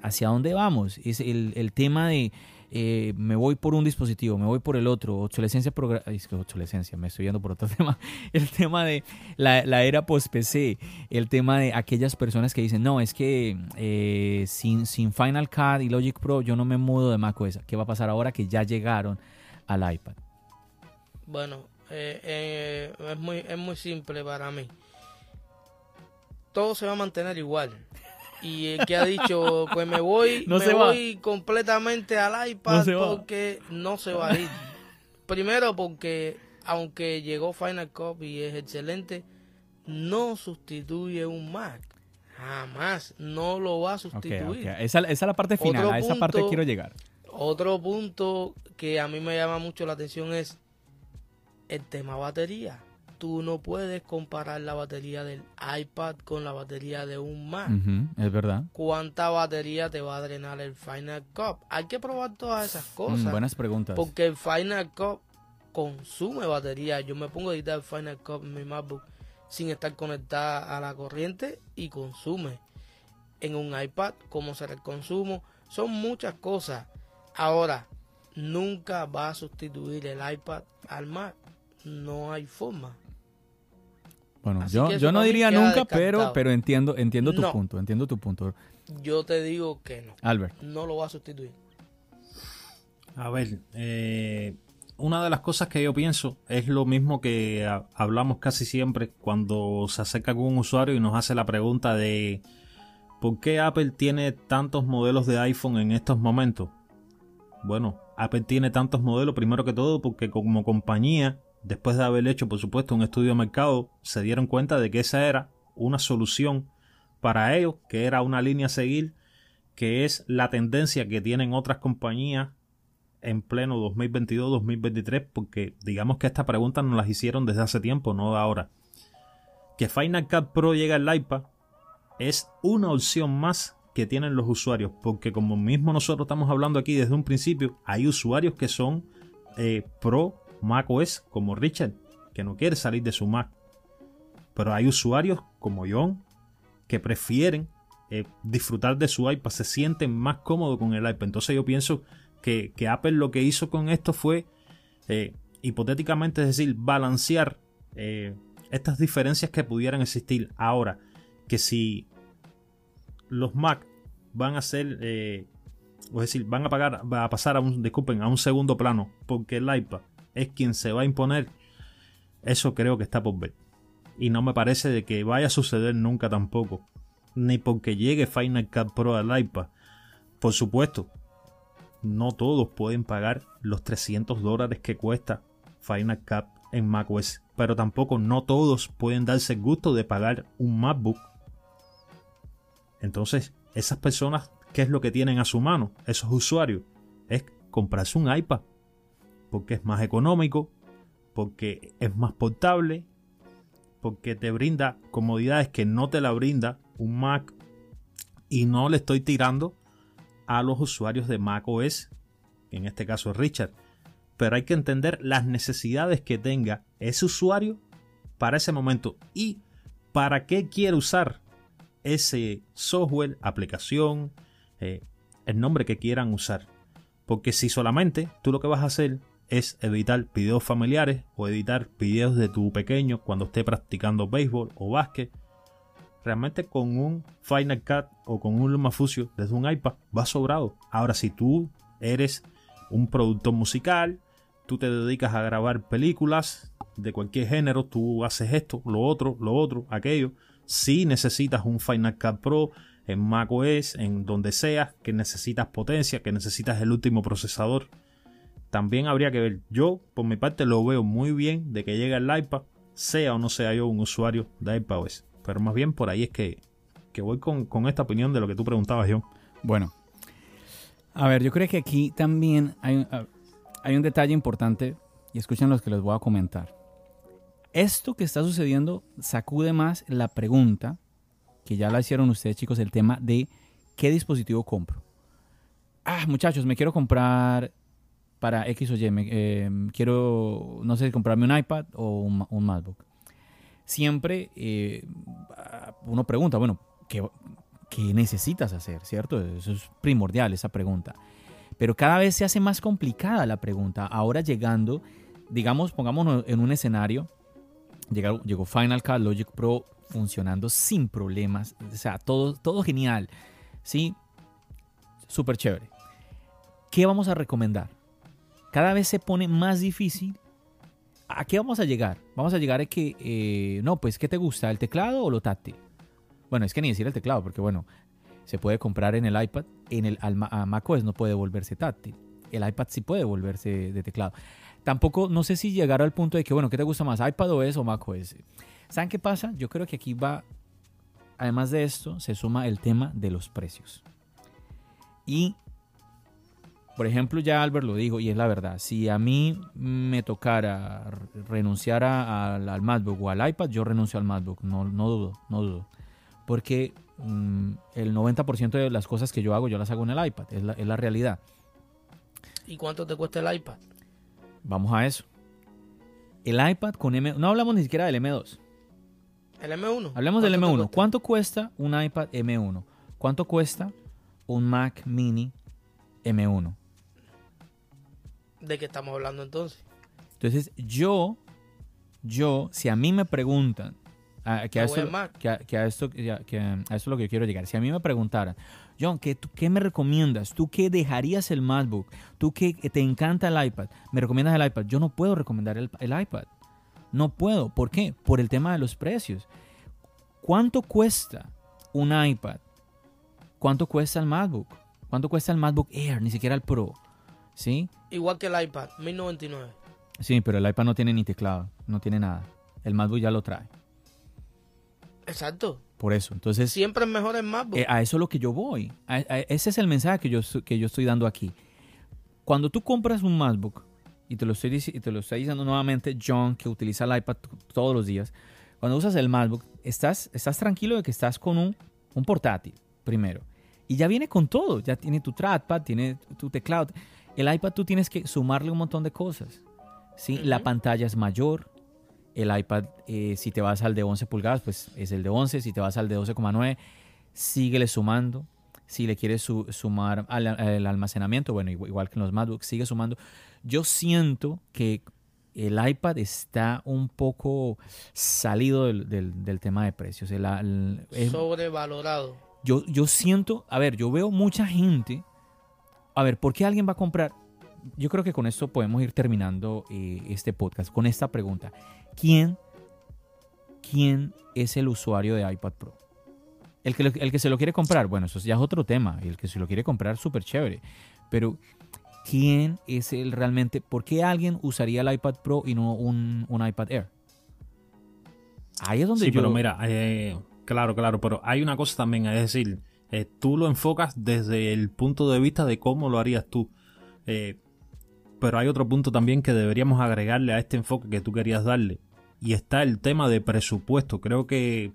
¿Hacia dónde vamos? Es el tema de eh, me voy por un dispositivo, me voy por el otro, obsolescencia es me estoy yendo por otro tema, el tema de la, era post-PC, el tema de aquellas personas que dicen, no, es que eh, sin, sin Final Cut y Logic Pro yo no me mudo de macOS, ¿qué va a pasar ahora que ya llegaron al iPad? Bueno, eh, es, muy, es muy simple para mí. Todo se va a mantener igual y el que ha dicho pues me voy me voy completamente al iPad porque no se va a ir. Primero porque aunque llegó Final Cut y es excelente no sustituye un Mac. Jamás. No lo va a sustituir. Esa, es la parte final a esa parte quiero llegar. Otro punto que a mí me llama mucho la atención es el tema batería tú no puedes comparar la batería del iPad con la batería de un Mac. Es verdad. ¿Cuánta batería te va a drenar el Final Cut? Hay que probar todas esas cosas. Mm, buenas preguntas. Porque el Final Cut consume batería. Yo me pongo a editar el Final Cut en mi MacBook sin estar conectada a la corriente y consume. En un iPad, cómo será el consumo. Son muchas cosas. Ahora, nunca va a sustituir el iPad al Mac. No hay forma. Bueno, Así yo, yo no diría nunca, pero, pero entiendo, entiendo tu No. punto, entiendo tu punto. Yo te digo que no. Albert. No lo va a sustituir. A ver, eh, una de las cosas que yo pienso es lo mismo que ha- hablamos casi siempre cuando se acerca con un usuario y nos hace la pregunta de ¿por qué Apple tiene tantos modelos de iPhone en estos momentos? Bueno, Apple tiene tantos modelos primero que todo porque como compañía, después de haber hecho por supuesto un estudio de mercado, se dieron cuenta de que esa era una solución para ellos, que era una línea a seguir, que es la tendencia que tienen otras compañías en pleno 2022-2023, porque digamos que esta pregunta nos las hicieron desde hace tiempo, no de ahora. Que Final Cut Pro llegue al iPad es una opción más que tienen los usuarios, porque como mismo nosotros estamos hablando aquí desde un principio, hay usuarios que son eh, pro macOS, como Richard, que no quiere salir de su Mac. Pero hay usuarios como John que prefieren eh, disfrutar de su iPad, se sienten más cómodos con el iPad. Entonces yo pienso que, que Apple lo que hizo con esto fue, eh, hipotéticamente, es decir, balancear eh, estas diferencias que pudieran existir. Ahora, que si los Mac van a ser, es decir, van a, pasar a un, a un segundo plano, porque el iPad es quien se va a imponer, eso creo que está por ver. Y no me parece de que vaya a suceder nunca tampoco. Ni porque llegue Final Cut Pro al iPad. Por supuesto, no todos pueden pagar los 300 dólares que cuesta Final Cut en macOS. Pero tampoco no todos pueden darse el gusto de pagar un MacBook. Entonces, esas personas, ¿qué es lo que tienen a su mano? Esos usuarios. Es comprarse un iPad. Porque es más económico. Porque es más portable. Porque te brinda comodidades que no te la brinda un Mac. Y no le estoy tirando a los usuarios de macOS. En este caso Richard. Pero hay que entender las necesidades que tenga ese usuario para ese momento. Y para qué quiere usar ese software, aplicación, eh, el nombre que quieran usar. Porque si solamente tú lo que vas a hacer es editar videos familiares o editar videos de tu pequeño cuando esté practicando béisbol o básquet, realmente con un Final Cut o con un LumaFusion desde un iPad va sobrado. Ahora, si tú eres un productor musical, tú te dedicas a grabar películas de cualquier género, tú haces esto, lo otro, lo otro, aquello. Si necesitas un Final Cut Pro en macOS, en donde sea, que necesitas potencia, que necesitas el último procesador, también habría que ver. Yo, por mi parte, lo veo muy bien de que llegue el iPad, sea o no sea yo un usuario de iPadOS. Pero más bien por ahí es que, que voy con, con esta opinión de lo que tú preguntabas, John. Bueno, a ver, yo creo que aquí también hay, un- hay un detalle importante y escuchen los que les voy a comentar. Esto que está sucediendo sacude más la pregunta que ya la hicieron ustedes, chicos, el tema de qué dispositivo compro. Ah, muchachos, me quiero comprar para X o Y, eh, quiero, no sé, comprarme un iPad o un, ma- un MacBook. Siempre eh, uno pregunta, bueno, ¿qué, ¿qué necesitas hacer? ¿Cierto? Eso es primordial, esa pregunta. Pero cada vez se hace más complicada la pregunta. Ahora llegando, digamos, pongámonos en un escenario, llegó, llegó Final Cut Logic Pro funcionando sin problemas, o sea, todo, todo genial, ¿sí? Súper chévere. ¿Qué vamos a recomendar? Cada vez se pone más difícil. ¿A qué vamos a llegar? Vamos a llegar a que, eh, no, pues, ¿qué te gusta? ¿El teclado o lo táctil? Bueno, es que ni decir el teclado, porque bueno, se puede comprar en el iPad, en el a macOS no puede volverse táctil. El iPad sí puede volverse de teclado. Tampoco, no sé si llegar al punto de que, bueno, ¿qué te gusta más, iPad OS o macOS? ¿Saben qué pasa? Yo creo que aquí va, además de esto, se suma el tema de los precios. Y Por ejemplo, ya Albert lo dijo y es la verdad. Si a mí me tocara renunciar al MacBook o al iPad, yo renuncio al MacBook. No, no dudo, no dudo. Porque mm, el 90% de las cosas que yo hago, yo las hago en el iPad. Es la, es la realidad. ¿Y cuánto te cuesta el iPad? Vamos a eso. El iPad con M... No hablamos ni siquiera del M2. ¿El M1? Hablemos del M1. ¿Cuánto cuesta un iPad M1? ¿Cuánto cuesta un Mac Mini M1? ¿De qué estamos hablando entonces? Entonces, yo, yo, si a mí me preguntan, a, que, a esto, que, a, que, a, esto, que, a esto es lo que yo quiero llegar, si a mí me preguntaran, John, ¿qué, ¿qué me recomiendas? ¿Tú qué dejarías el MacBook? ¿Tú qué te encanta el iPad? ¿Me recomiendas el iPad? Yo no puedo recomendar el, el iPad. No puedo. ¿Por qué? Por el tema de los precios. ¿Cuánto cuesta un iPad? ¿Cuánto cuesta el MacBook? ¿Cuánto cuesta el MacBook Air? Ni siquiera el Pro. ¿Sí? Igual que el iPad, 1099. Sí, pero el iPad no tiene ni teclado, no tiene nada. El MacBook ya lo trae. Exacto. Por eso, entonces... Siempre es mejor el MacBook. Eh, a eso es lo que yo voy. A, a, ese es el mensaje que yo, que yo estoy dando aquí. Cuando tú compras un MacBook, y te lo estoy, y te lo estoy diciendo nuevamente John, que utiliza el iPad todos los días, cuando usas el MacBook, estás, estás tranquilo de que estás con un, un portátil, primero. Y ya viene con todo, ya tiene tu trackpad, tiene tu teclado. El iPad tú tienes que sumarle un montón de cosas. ¿sí? Uh -huh. La pantalla es mayor. El iPad, eh, si te vas al de 11 pulgadas, pues es el de 11. Si te vas al de 12,9, síguele sumando. Si le quieres su sumar al, al, almacenamiento, bueno, igual que en los MacBooks, sigue sumando. Yo siento que el iPad está un poco salido del, del, del tema de precios. El, el, el, Sobrevalorado. Yo, yo siento, a ver, yo veo mucha gente. A ver, ¿por qué alguien va a comprar? Yo creo que con esto podemos ir terminando eh, este podcast con esta pregunta. ¿Quién, ¿Quién es el usuario de iPad Pro? El que, el que se lo quiere comprar, bueno, eso ya es otro tema. El que se lo quiere comprar, súper chévere. Pero, ¿quién es el realmente? ¿Por qué alguien usaría el iPad Pro y no un, un iPad Air? Ahí es donde sí, yo... pero mira, eh, claro, claro, pero hay una cosa también, es decir, eh, tú lo enfocas desde el punto de vista de cómo lo harías tú. Eh, pero hay otro punto también que deberíamos agregarle a este enfoque que tú querías darle. Y está el tema de presupuesto. Creo que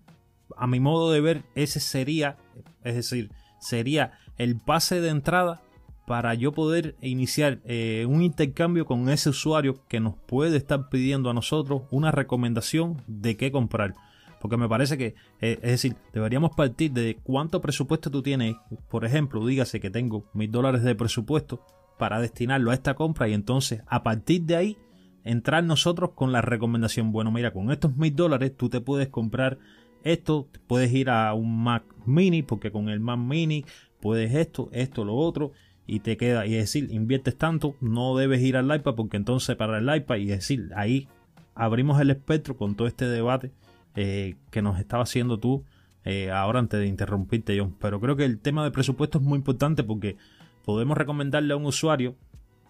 a mi modo de ver ese sería, es decir, sería el pase de entrada para yo poder iniciar eh, un intercambio con ese usuario que nos puede estar pidiendo a nosotros una recomendación de qué comprar. Porque me parece que, eh, es decir, deberíamos partir de cuánto presupuesto tú tienes. Por ejemplo, dígase que tengo mil dólares de presupuesto para destinarlo a esta compra y entonces a partir de ahí entrar nosotros con la recomendación. Bueno, mira, con estos mil dólares tú te puedes comprar esto, puedes ir a un Mac Mini porque con el Mac Mini puedes esto, esto, lo otro y te queda, y es decir, inviertes tanto, no debes ir al iPad porque entonces para el iPad, y es decir, ahí abrimos el espectro con todo este debate eh, que nos estaba haciendo tú eh, ahora antes de interrumpirte, John. Pero creo que el tema de presupuesto es muy importante porque podemos recomendarle a un usuario,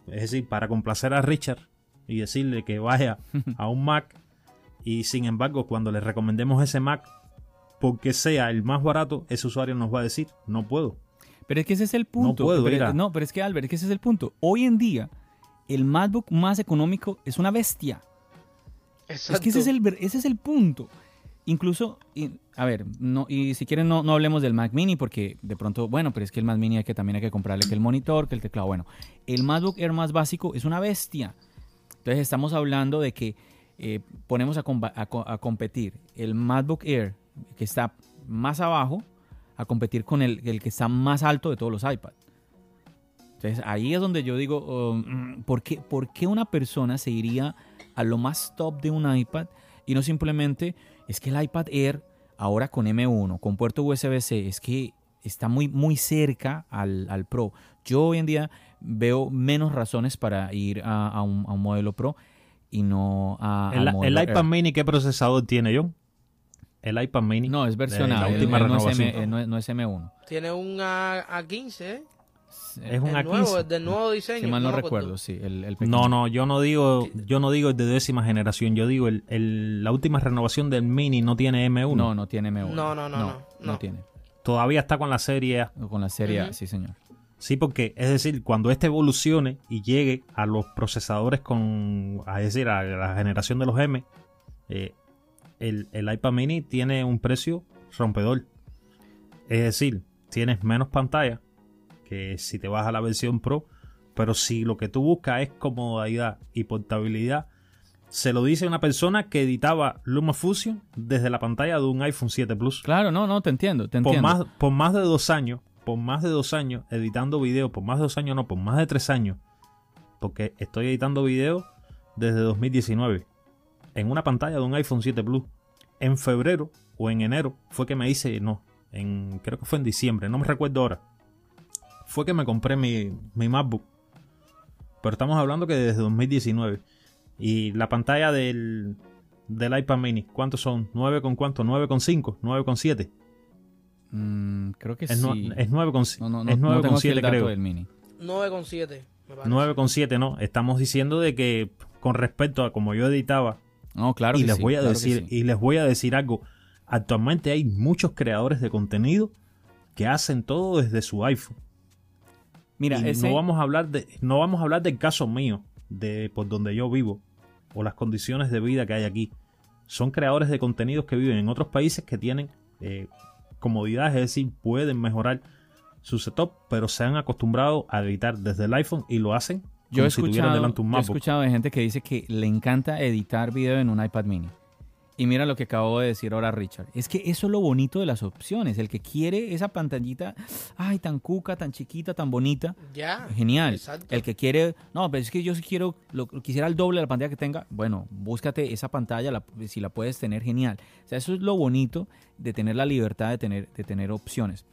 es decir, para complacer a Richard y decirle que vaya a un Mac y sin embargo cuando le recomendemos ese Mac, porque sea el más barato, ese usuario nos va a decir, no puedo. Pero es que ese es el punto. No, puedo, pero, no, pero es que Albert, es que ese es el punto. Hoy en día, el MacBook más económico es una bestia. Exacto. Es que ese es el, ese es el punto. Incluso, y, a ver, no, y si quieren no, no, hablemos del Mac Mini porque de pronto, bueno, pero es que el Mac Mini hay que, también hay que comprarle que el monitor, que el teclado. Bueno, el MacBook Air más básico es una bestia. Entonces estamos hablando de que eh, ponemos a, a, a competir el MacBook Air que está más abajo a competir con el, el, que está más alto de todos los iPads. Entonces ahí es donde yo digo, um, ¿por, qué, ¿por qué una persona se iría a lo más top de un iPad y no simplemente es que el iPad Air ahora con M1, con puerto USB-C, es que está muy, muy cerca al, al, Pro. Yo hoy en día veo menos razones para ir a, a, un, a un, modelo Pro y no a... ¿El, el iPad Air. Mini qué procesador tiene, John? el iPad mini. No, es versionado. La última el, renovación. No es, M, no, es, no es, M1. Tiene un A15, ¿eh? Es un el A15. Nuevo, el del nuevo diseño. Si mal no, no recuerdo, sí. El, el no, no, yo no digo, yo no digo el de décima generación. Yo digo el, el, la última renovación del Mini no tiene M1. No, no tiene M1. No, no, no, no. No, no tiene. Todavía está con la serie A. Con la serie A, uh -huh. sí, señor. Sí, porque es decir, cuando este evolucione y llegue a los procesadores con, es decir, a la generación de los M, eh, el, el iPad mini tiene un precio rompedor. Es decir, tienes menos pantalla que si te vas a la versión Pro, pero si lo que tú buscas es comodidad y portabilidad, se lo dice una persona que editaba LumaFusion desde la pantalla de un iPhone 7 Plus. Claro, no, no, te entiendo, te Por entiendo. más, por más de dos años, por más de dos años editando video, por más de dos años, no, por más de tres años, porque estoy editando video desde 2019 en una pantalla de un iPhone 7 Plus. En febrero o en enero fue que me hice, no, en, creo que fue en diciembre, no me recuerdo ahora. Fue que me compré mi, mi MacBook. Pero estamos hablando que desde 2019. Y la pantalla del, del iPad mini, ¿cuántos son? ¿9 con cuánto? ¿9 con 5? ¿9 con 7? Mm, creo que Es, no- sí. es 9 con, no, no, no, es no 9 tengo con aquí el 7 dato creo. del mini. 9,7. me parece. 9 con 7, no. Estamos diciendo de que con respecto a como yo editaba, No, claro y que les sí, voy a claro que decir, sí. y les voy a decir algo. Actualmente hay muchos creadores de contenido que hacen todo desde su iPhone. Mira, y ese- no vamos a hablar de, no vamos a hablar del caso mío, de por donde yo vivo, o las condiciones de vida que hay aquí. Son creadores de contenidos que viven en otros países que tienen eh, comodidades, es decir, pueden mejorar su setup, pero se han acostumbrado a editar desde el iPhone y lo hacen yo como he, si tuvieran delante un yo he escuchado de gente que dice que le encanta editar video en un iPad mini. Y mira lo que acabo de decir ahora Richard. Es que eso es lo bonito de las opciones. El que quiere esa pantallita, ay, tan cuca, tan chiquita, tan bonita. Ya. Genial. Exacto. El que quiere, no, pero es que yo sí quiero, lo, quisiera el doble de la pantalla que tenga. Bueno, búscate esa pantalla, la- si la puedes tener, genial. O sea, eso es lo bonito de tener la libertad de tener, de tener opciones.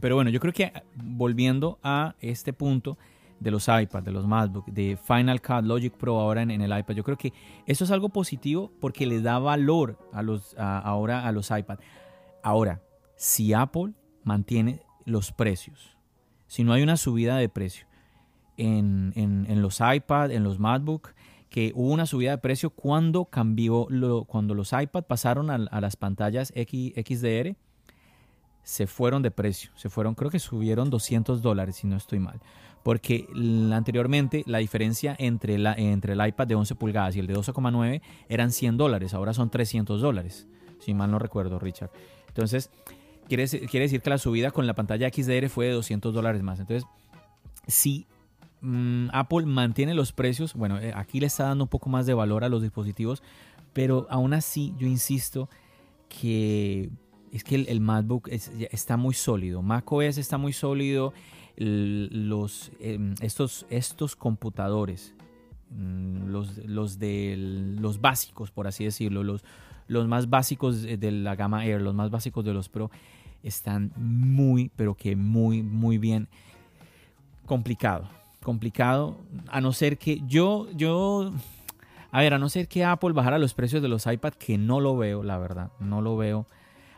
Pero bueno, yo creo que volviendo a este punto de los iPads, de los MacBook, de Final Cut, Logic Pro ahora en, el iPad, yo creo que eso es algo positivo porque le da valor a los, a- ahora a los iPads. Ahora, si Apple mantiene los precios, si no hay una subida de precio en, en- los iPad, en los MacBook, que hubo una subida de precio cuando cambió, cuando los iPad pasaron a, a las pantallas X, XDR, se fueron de precio, se fueron, creo que subieron 200 dólares si no estoy mal, porque anteriormente la diferencia entre, el iPad de 11 pulgadas y el de 12,9 eran 100 dólares, ahora son 300 dólares, si mal no recuerdo, Richard. Entonces, quiere, quiere decir que la subida con la pantalla XDR fue de 200 dólares más. Entonces, si mm, Apple mantiene los precios, bueno, eh, aquí le está dando un poco más de valor a los dispositivos, pero aún así yo insisto que es que el, MacBook está muy sólido, macOS está muy sólido, los, em, estos, estos computadores, mm, los, los, de los básicos, por así decirlo, los, los más básicos de de la gama Air, los más básicos de los Pro, están muy, pero que muy, muy bien complicado. Complicado, a no ser que yo, yo, a ver, a no ser que Apple bajara los precios de los iPad, que no lo veo, la verdad, no lo veo.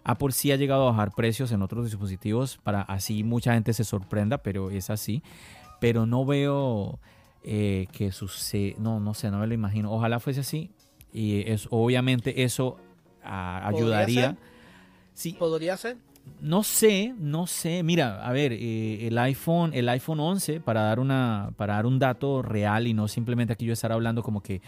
Apple sí ha llegado a bajar precios en otros dispositivos para así mucha gente se sorprenda, pero es así. Pero no veo eh, que suceda, no, no sé, no me lo imagino. Ojalá fuese así. Y es, obviamente eso ah, ¿Podría ayudaría. ser? Sí, ¿Podría ser? no sé, no sé. Mira, a ver, eh, el iPhone, el iPhone 11, para dar una, para dar un dato real y no simplemente aquí yo estar hablando como que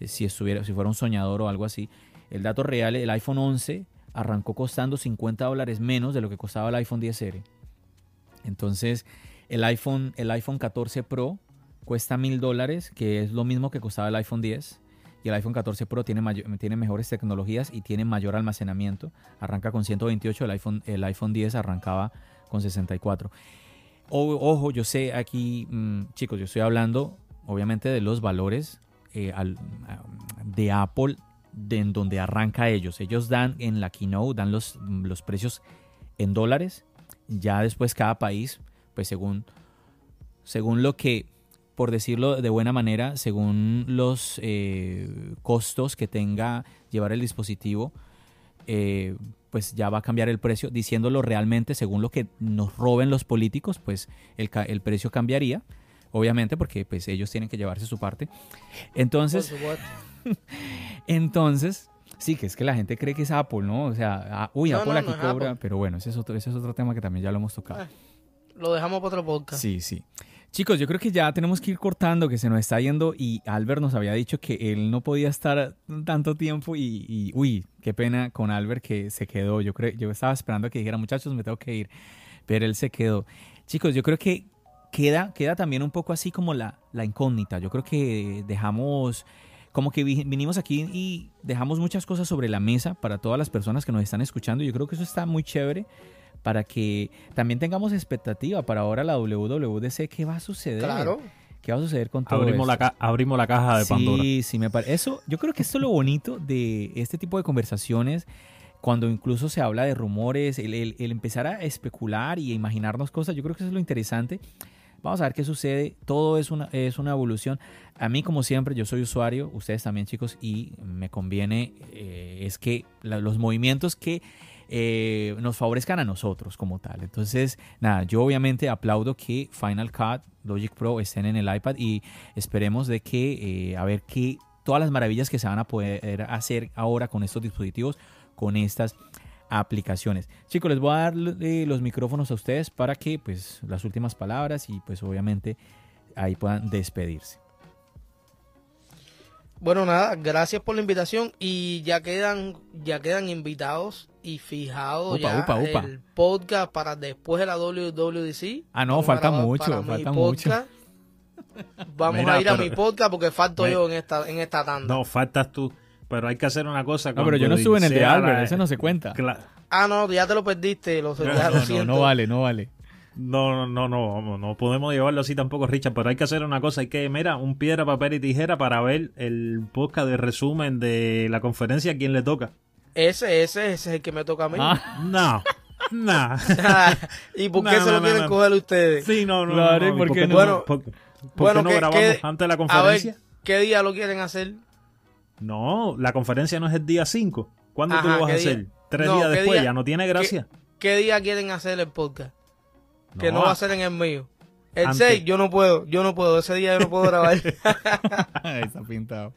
eh, si estuviera, si fuera un soñador o algo así. El dato real, el iPhone 11 arrancó costando 50 dólares menos de lo que costaba el iPhone 10R. Entonces, el iPhone, el iPhone 14 Pro cuesta mil dólares, que es lo mismo que costaba el iPhone 10. Y el iPhone 14 Pro tiene, tiene mejores tecnologías y tiene mayor almacenamiento. Arranca con 128, el iPhone, el iPhone 10 arrancaba con 64. O- ojo, yo sé aquí, mm, chicos, yo estoy hablando obviamente de los valores eh, de Apple, de en donde arranca ellos. Ellos dan en la keynote, dan los, los precios en dólares. Ya después cada país, pues según, según lo que, por decirlo de buena manera, según los eh, costos que tenga llevar el dispositivo, eh, pues ya va a cambiar el precio. Diciéndolo realmente, según lo que nos roben los políticos, pues el, el precio cambiaría. Obviamente, porque pues ellos tienen que llevarse su parte. Entonces, supuesto. entonces, sí, que es que la gente cree que es Apple, ¿no? O sea, ah, uy, No, Apple no, aquí no es cobra, Apple. pero bueno, ese es, otro, ese es otro tema que también ya lo hemos tocado. Ah. lo dejamos para otro podcast. Sí, sí. Chicos, yo creo que ya tenemos que ir cortando, que se nos está yendo y Albert nos había dicho que él no podía estar tanto tiempo y, y uy, qué pena con Albert que se quedó. Yo creo, yo estaba esperando que dijera, muchachos, me tengo que ir, pero él se quedó. Chicos, yo creo que queda, queda también un poco así como la, la incógnita. Yo creo que dejamos como que vinimos aquí y dejamos muchas cosas sobre la mesa para todas las personas que nos están escuchando. Yo creo que eso está muy chévere para que también tengamos expectativa para ahora la WWDC. ¿Qué va a suceder? Claro. ¿Qué va a suceder con todo abrimos esto? La abrimos la caja de Pandora. Sí, sí, me parece. Eso, yo creo que esto es lo bonito de este tipo de conversaciones, cuando incluso se habla de rumores, el, el, el empezar a especular y a imaginarnos cosas, yo creo que eso es lo interesante. Vamos a ver qué sucede. Todo es una, es una evolución. A mí, como siempre, yo soy usuario, ustedes también, chicos, y me conviene eh, es que los movimientos que eh, nos favorezcan a nosotros como tal. Entonces, nada, yo obviamente aplaudo que Final Cut, Logic Pro estén en el iPad y esperemos de que, eh, a ver qué, todas las maravillas que se van a poder hacer ahora con estos dispositivos, con estas aplicaciones. Chicos, les voy a dar los micrófonos a ustedes para que pues las últimas palabras y pues obviamente ahí puedan despedirse. Bueno, nada, gracias por la invitación y ya quedan ya quedan invitados y fijados upa, ya upa, upa. el podcast para después de la WWDC. Ah, no, Vamos falta mucho, falta mucho. Vamos Mira, a ir a pero- mi podcast porque falto Me- yo en esta en esta tanda. No, faltas tú. Pero hay que hacer una cosa. No, pero yo no estuve en el de Albert, la- ese no se cuenta. Ah, no, ya te lo perdiste, lo, ya No, lo no, no vale, no vale. No, no, no, vamos, no podemos llevarlo así tampoco, Richard, pero hay que hacer una cosa, hay que, mira, un piedra, papel y tijera para ver el podcast de resumen de la conferencia quién le toca. Ese, ese, ese es el que me toca a mí. Ah, No, no. ¿Y por No, qué se no, lo no, quieren no. coger ustedes? Sí, no, no, Claro, no, ¿y ¿y por qué no? Bueno, ¿Por, por bueno, qué no ¿qué- grabamos antes de la A ver, conferencia? ¿qué día lo quieren hacer? No, la conferencia no es el día 5. ¿Cuándo tú Ajá, lo vas a hacer? Tres No, días ¿qué después, día? ya no tiene gracia. ¿Qué día quieren hacer el podcast? Que no, No, va a ser en el mío. El antes. 6, yo no puedo, yo no puedo, ese día yo no puedo grabar. está pintado.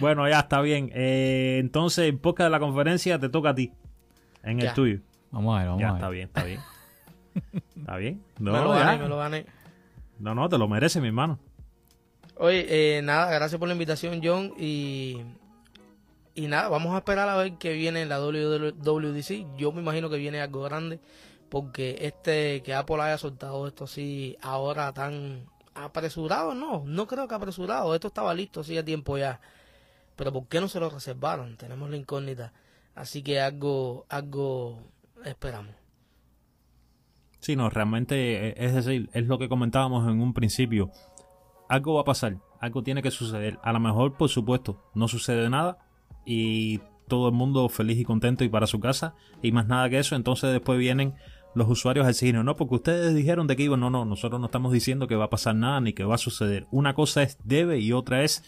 Bueno, ya está bien. Eh, entonces, el podcast de la conferencia te toca a ti. En el tuyo. Vamos a ver, vamos Ya, a ver. está bien, está bien. está bien. No, me lo ya. gané, me lo gané. no, no, te lo mereces, mi hermano. Oye, eh, nada, gracias por la invitación, John. Y, y nada, vamos a esperar a ver qué viene en la WWDC. Yo me imagino que viene algo grande, porque este que Apple haya soltado esto así ahora tan apresurado, no, no creo que apresurado. Esto estaba listo hacía tiempo ya. Pero ¿por qué no se lo reservaron? Tenemos la incógnita. Así que algo, algo esperamos. Sí, no, realmente, eh, es decir, es lo que comentábamos en un principio. Algo va a pasar, algo tiene que suceder. A lo mejor, por supuesto, no sucede nada y todo el mundo feliz y contento y para su casa y más nada que eso. Entonces después vienen los usuarios al. No, porque ustedes dijeron de que iban. No, no, nosotros no estamos diciendo que va a pasar nada ni que va a suceder. Una cosa es debe y otra es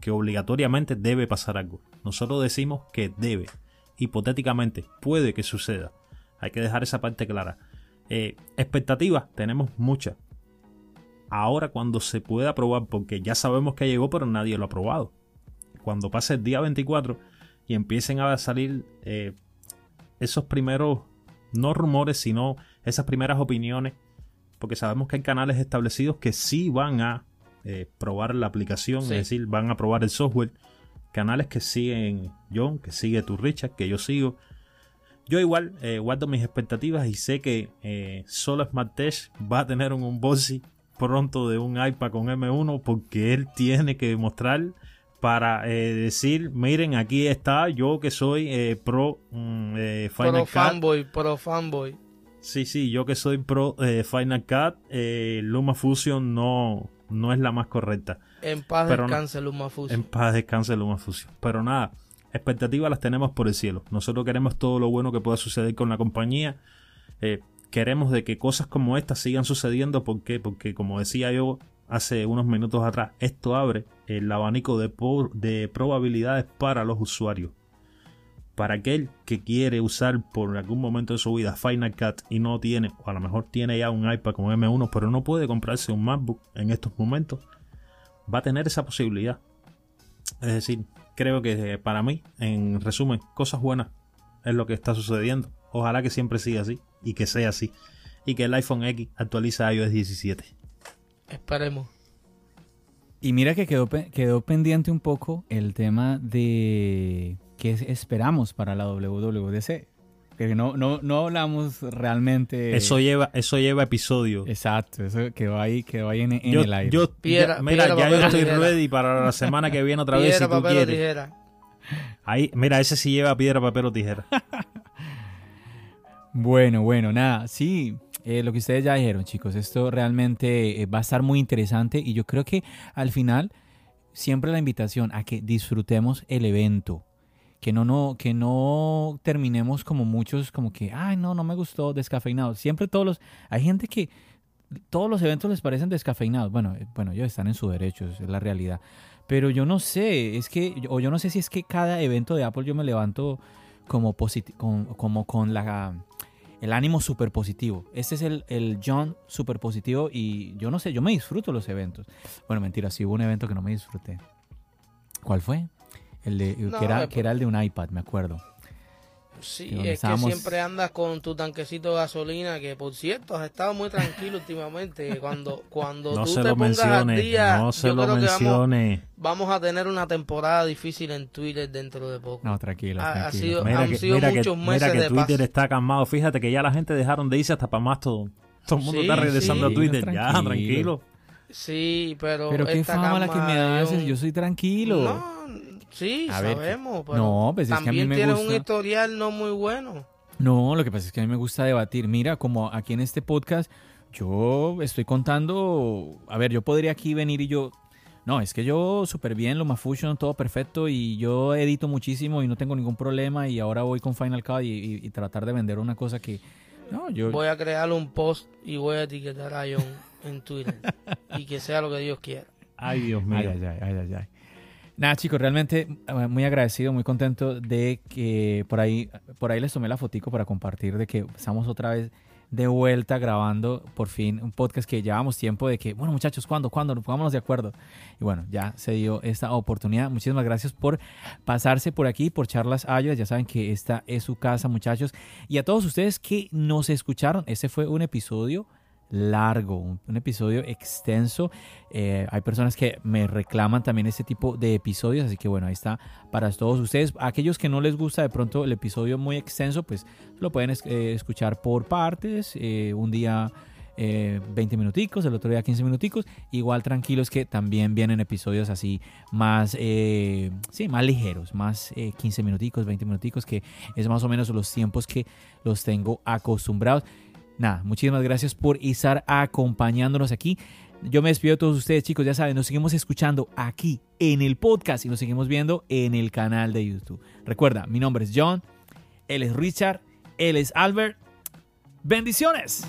que obligatoriamente debe pasar algo. Nosotros decimos que debe. Hipotéticamente, puede que suceda. Hay que dejar esa parte clara. Eh, expectativas tenemos muchas. Ahora cuando se pueda probar, porque ya sabemos que llegó, pero nadie lo ha probado. Cuando pase el día 24 y empiecen a salir eh, esos primeros, no rumores, sino esas primeras opiniones, porque sabemos que hay canales establecidos que sí van a eh, probar la aplicación, Sí. es decir, van a probar el software. Canales que siguen John, que sigue tu Richard, que yo sigo. Yo igual eh, guardo mis expectativas y sé que eh, solo Smart Tech va a tener un unboxing pronto de un iPad con M1 porque él tiene que mostrar para eh, decir, miren, aquí está yo que soy eh, pro mm, eh, Final Pro Cut. fanboy, pro fanboy. Sí, sí, yo que soy pro eh, Final Cut, eh, Luma Fusion no, no es la más correcta. En paz Pero no- descanse, Luma Fusion. En paz descanse Luma Fusion. Pero nada, expectativas las tenemos por el cielo. Nosotros queremos todo lo bueno que pueda suceder con la compañía. Eh, queremos de que cosas como estas sigan sucediendo. ¿Por qué? Porque como decía yo hace unos minutos atrás, esto abre el abanico de, de probabilidades para los usuarios. Para aquel que quiere usar por algún momento de su vida Final Cut y no tiene, o a lo mejor tiene ya un iPad con M1, pero no puede comprarse un MacBook en estos momentos, va a tener esa posibilidad. Es decir, creo que eh, para mí, en resumen, cosas buenas es lo que está sucediendo. Ojalá que siempre siga así y que sea así. y que el iPhone X actualice a iOS 17. Esperemos. Y mira que quedó, quedó pendiente un poco el tema de qué esperamos para la WWDC. Que no, no, no hablamos realmente. Eso lleva, eso lleva episodio. Exacto, eso quedó ahí, quedó ahí en, el aire. Yo, mira, ya yo estoy ready para la semana que viene otra vez si tú quieres. Tijera. Ahí, mira, ese sí lleva piedra, papel o tijera. bueno, bueno, nada, sí. Eh, lo que ustedes ya dijeron, chicos, esto realmente eh, va a estar muy interesante y yo creo que al final siempre la invitación a que disfrutemos el evento, que no, no, que no terminemos como muchos, como que, ay, no, no me gustó, descafeinado. Siempre todos los, hay gente que todos los eventos les parecen descafeinados. Bueno, eh, bueno, ellos están en su derecho, es la realidad. Pero yo no sé, es que, o yo no sé si es que cada evento de Apple yo me levanto como, como con la el ánimo súper positivo. Este es el, el John súper positivo y yo no sé, yo me disfruto los eventos. Bueno, mentira, sí hubo un evento que no me disfruté. ¿Cuál fue? El de, que, era, que era el de un iPad, me acuerdo. Sí, es que siempre andas con tu tanquecito de gasolina, que por cierto, has estado muy tranquilo últimamente. Cuando, cuando no tú se te lo pongas al día, no se lo mencione. Vamos, a tener una temporada difícil en Twitter dentro de poco. No, tranquilo, ha, tranquilo. mira han que, sido mira muchos que, meses mira que Twitter de está calmado. Fíjate que ya la gente dejaron de irse hasta para más todo. Todo el mundo Sí, está regresando sí. a Twitter. Tranquilo. Ya, tranquilo. Sí, pero. Pero qué esta fama la que me haces, yo soy tranquilo. No, sí, A ver, sabemos. Pero no, pues es que a mí también me tienes gusta. un historial no muy bueno. No, lo que pasa es que a mí me gusta debatir. Mira, como aquí en este podcast, yo estoy contando. A ver, yo podría aquí venir y yo. No, es que yo súper bien, lo Mafusion, todo perfecto y yo edito muchísimo y no tengo ningún problema y ahora voy con Final Cut y, y- y tratar de vender una cosa que... No, yo... Voy a crear un post y voy a etiquetar a John en Twitter. y que sea lo que Dios quiera. Ay, Dios mío. Ay, ay, ay, ay, ay. Nada, chicos, realmente eh, muy agradecido, muy contento de que por ahí, por ahí les tomé la fotico para compartir de que estamos otra vez de vuelta grabando por fin un podcast que llevamos tiempo de que, bueno muchachos, ¿cuándo? ¿Cuándo? Pongámonos de acuerdo. Y bueno, ya se dio esta oportunidad. Muchísimas gracias por pasarse por aquí, por charlas Ayos. Ya saben que esta es su casa, muchachos. Y a todos ustedes que nos escucharon, este fue un episodio largo, un, episodio extenso. Eh, hay personas que me reclaman también este tipo de episodios, así que bueno, ahí está para todos ustedes. Aquellos que no les gusta de pronto el episodio muy extenso, pues lo pueden eh, escuchar por partes, eh, un día eh, 20 minuticos, el otro día 15 minuticos. Igual tranquilos que también vienen episodios así más, sí, más ligeros, más eh, 15 minuticos, 20 minuticos, que es más o menos los tiempos que los tengo acostumbrados. Nada, muchísimas gracias por estar acompañándonos aquí. Yo me despido de todos ustedes, chicos. Ya saben, nos seguimos escuchando aquí en el podcast y nos seguimos viendo en el canal de YouTube. Recuerda, mi nombre es John, él es Richard, él es Albert. Bendiciones.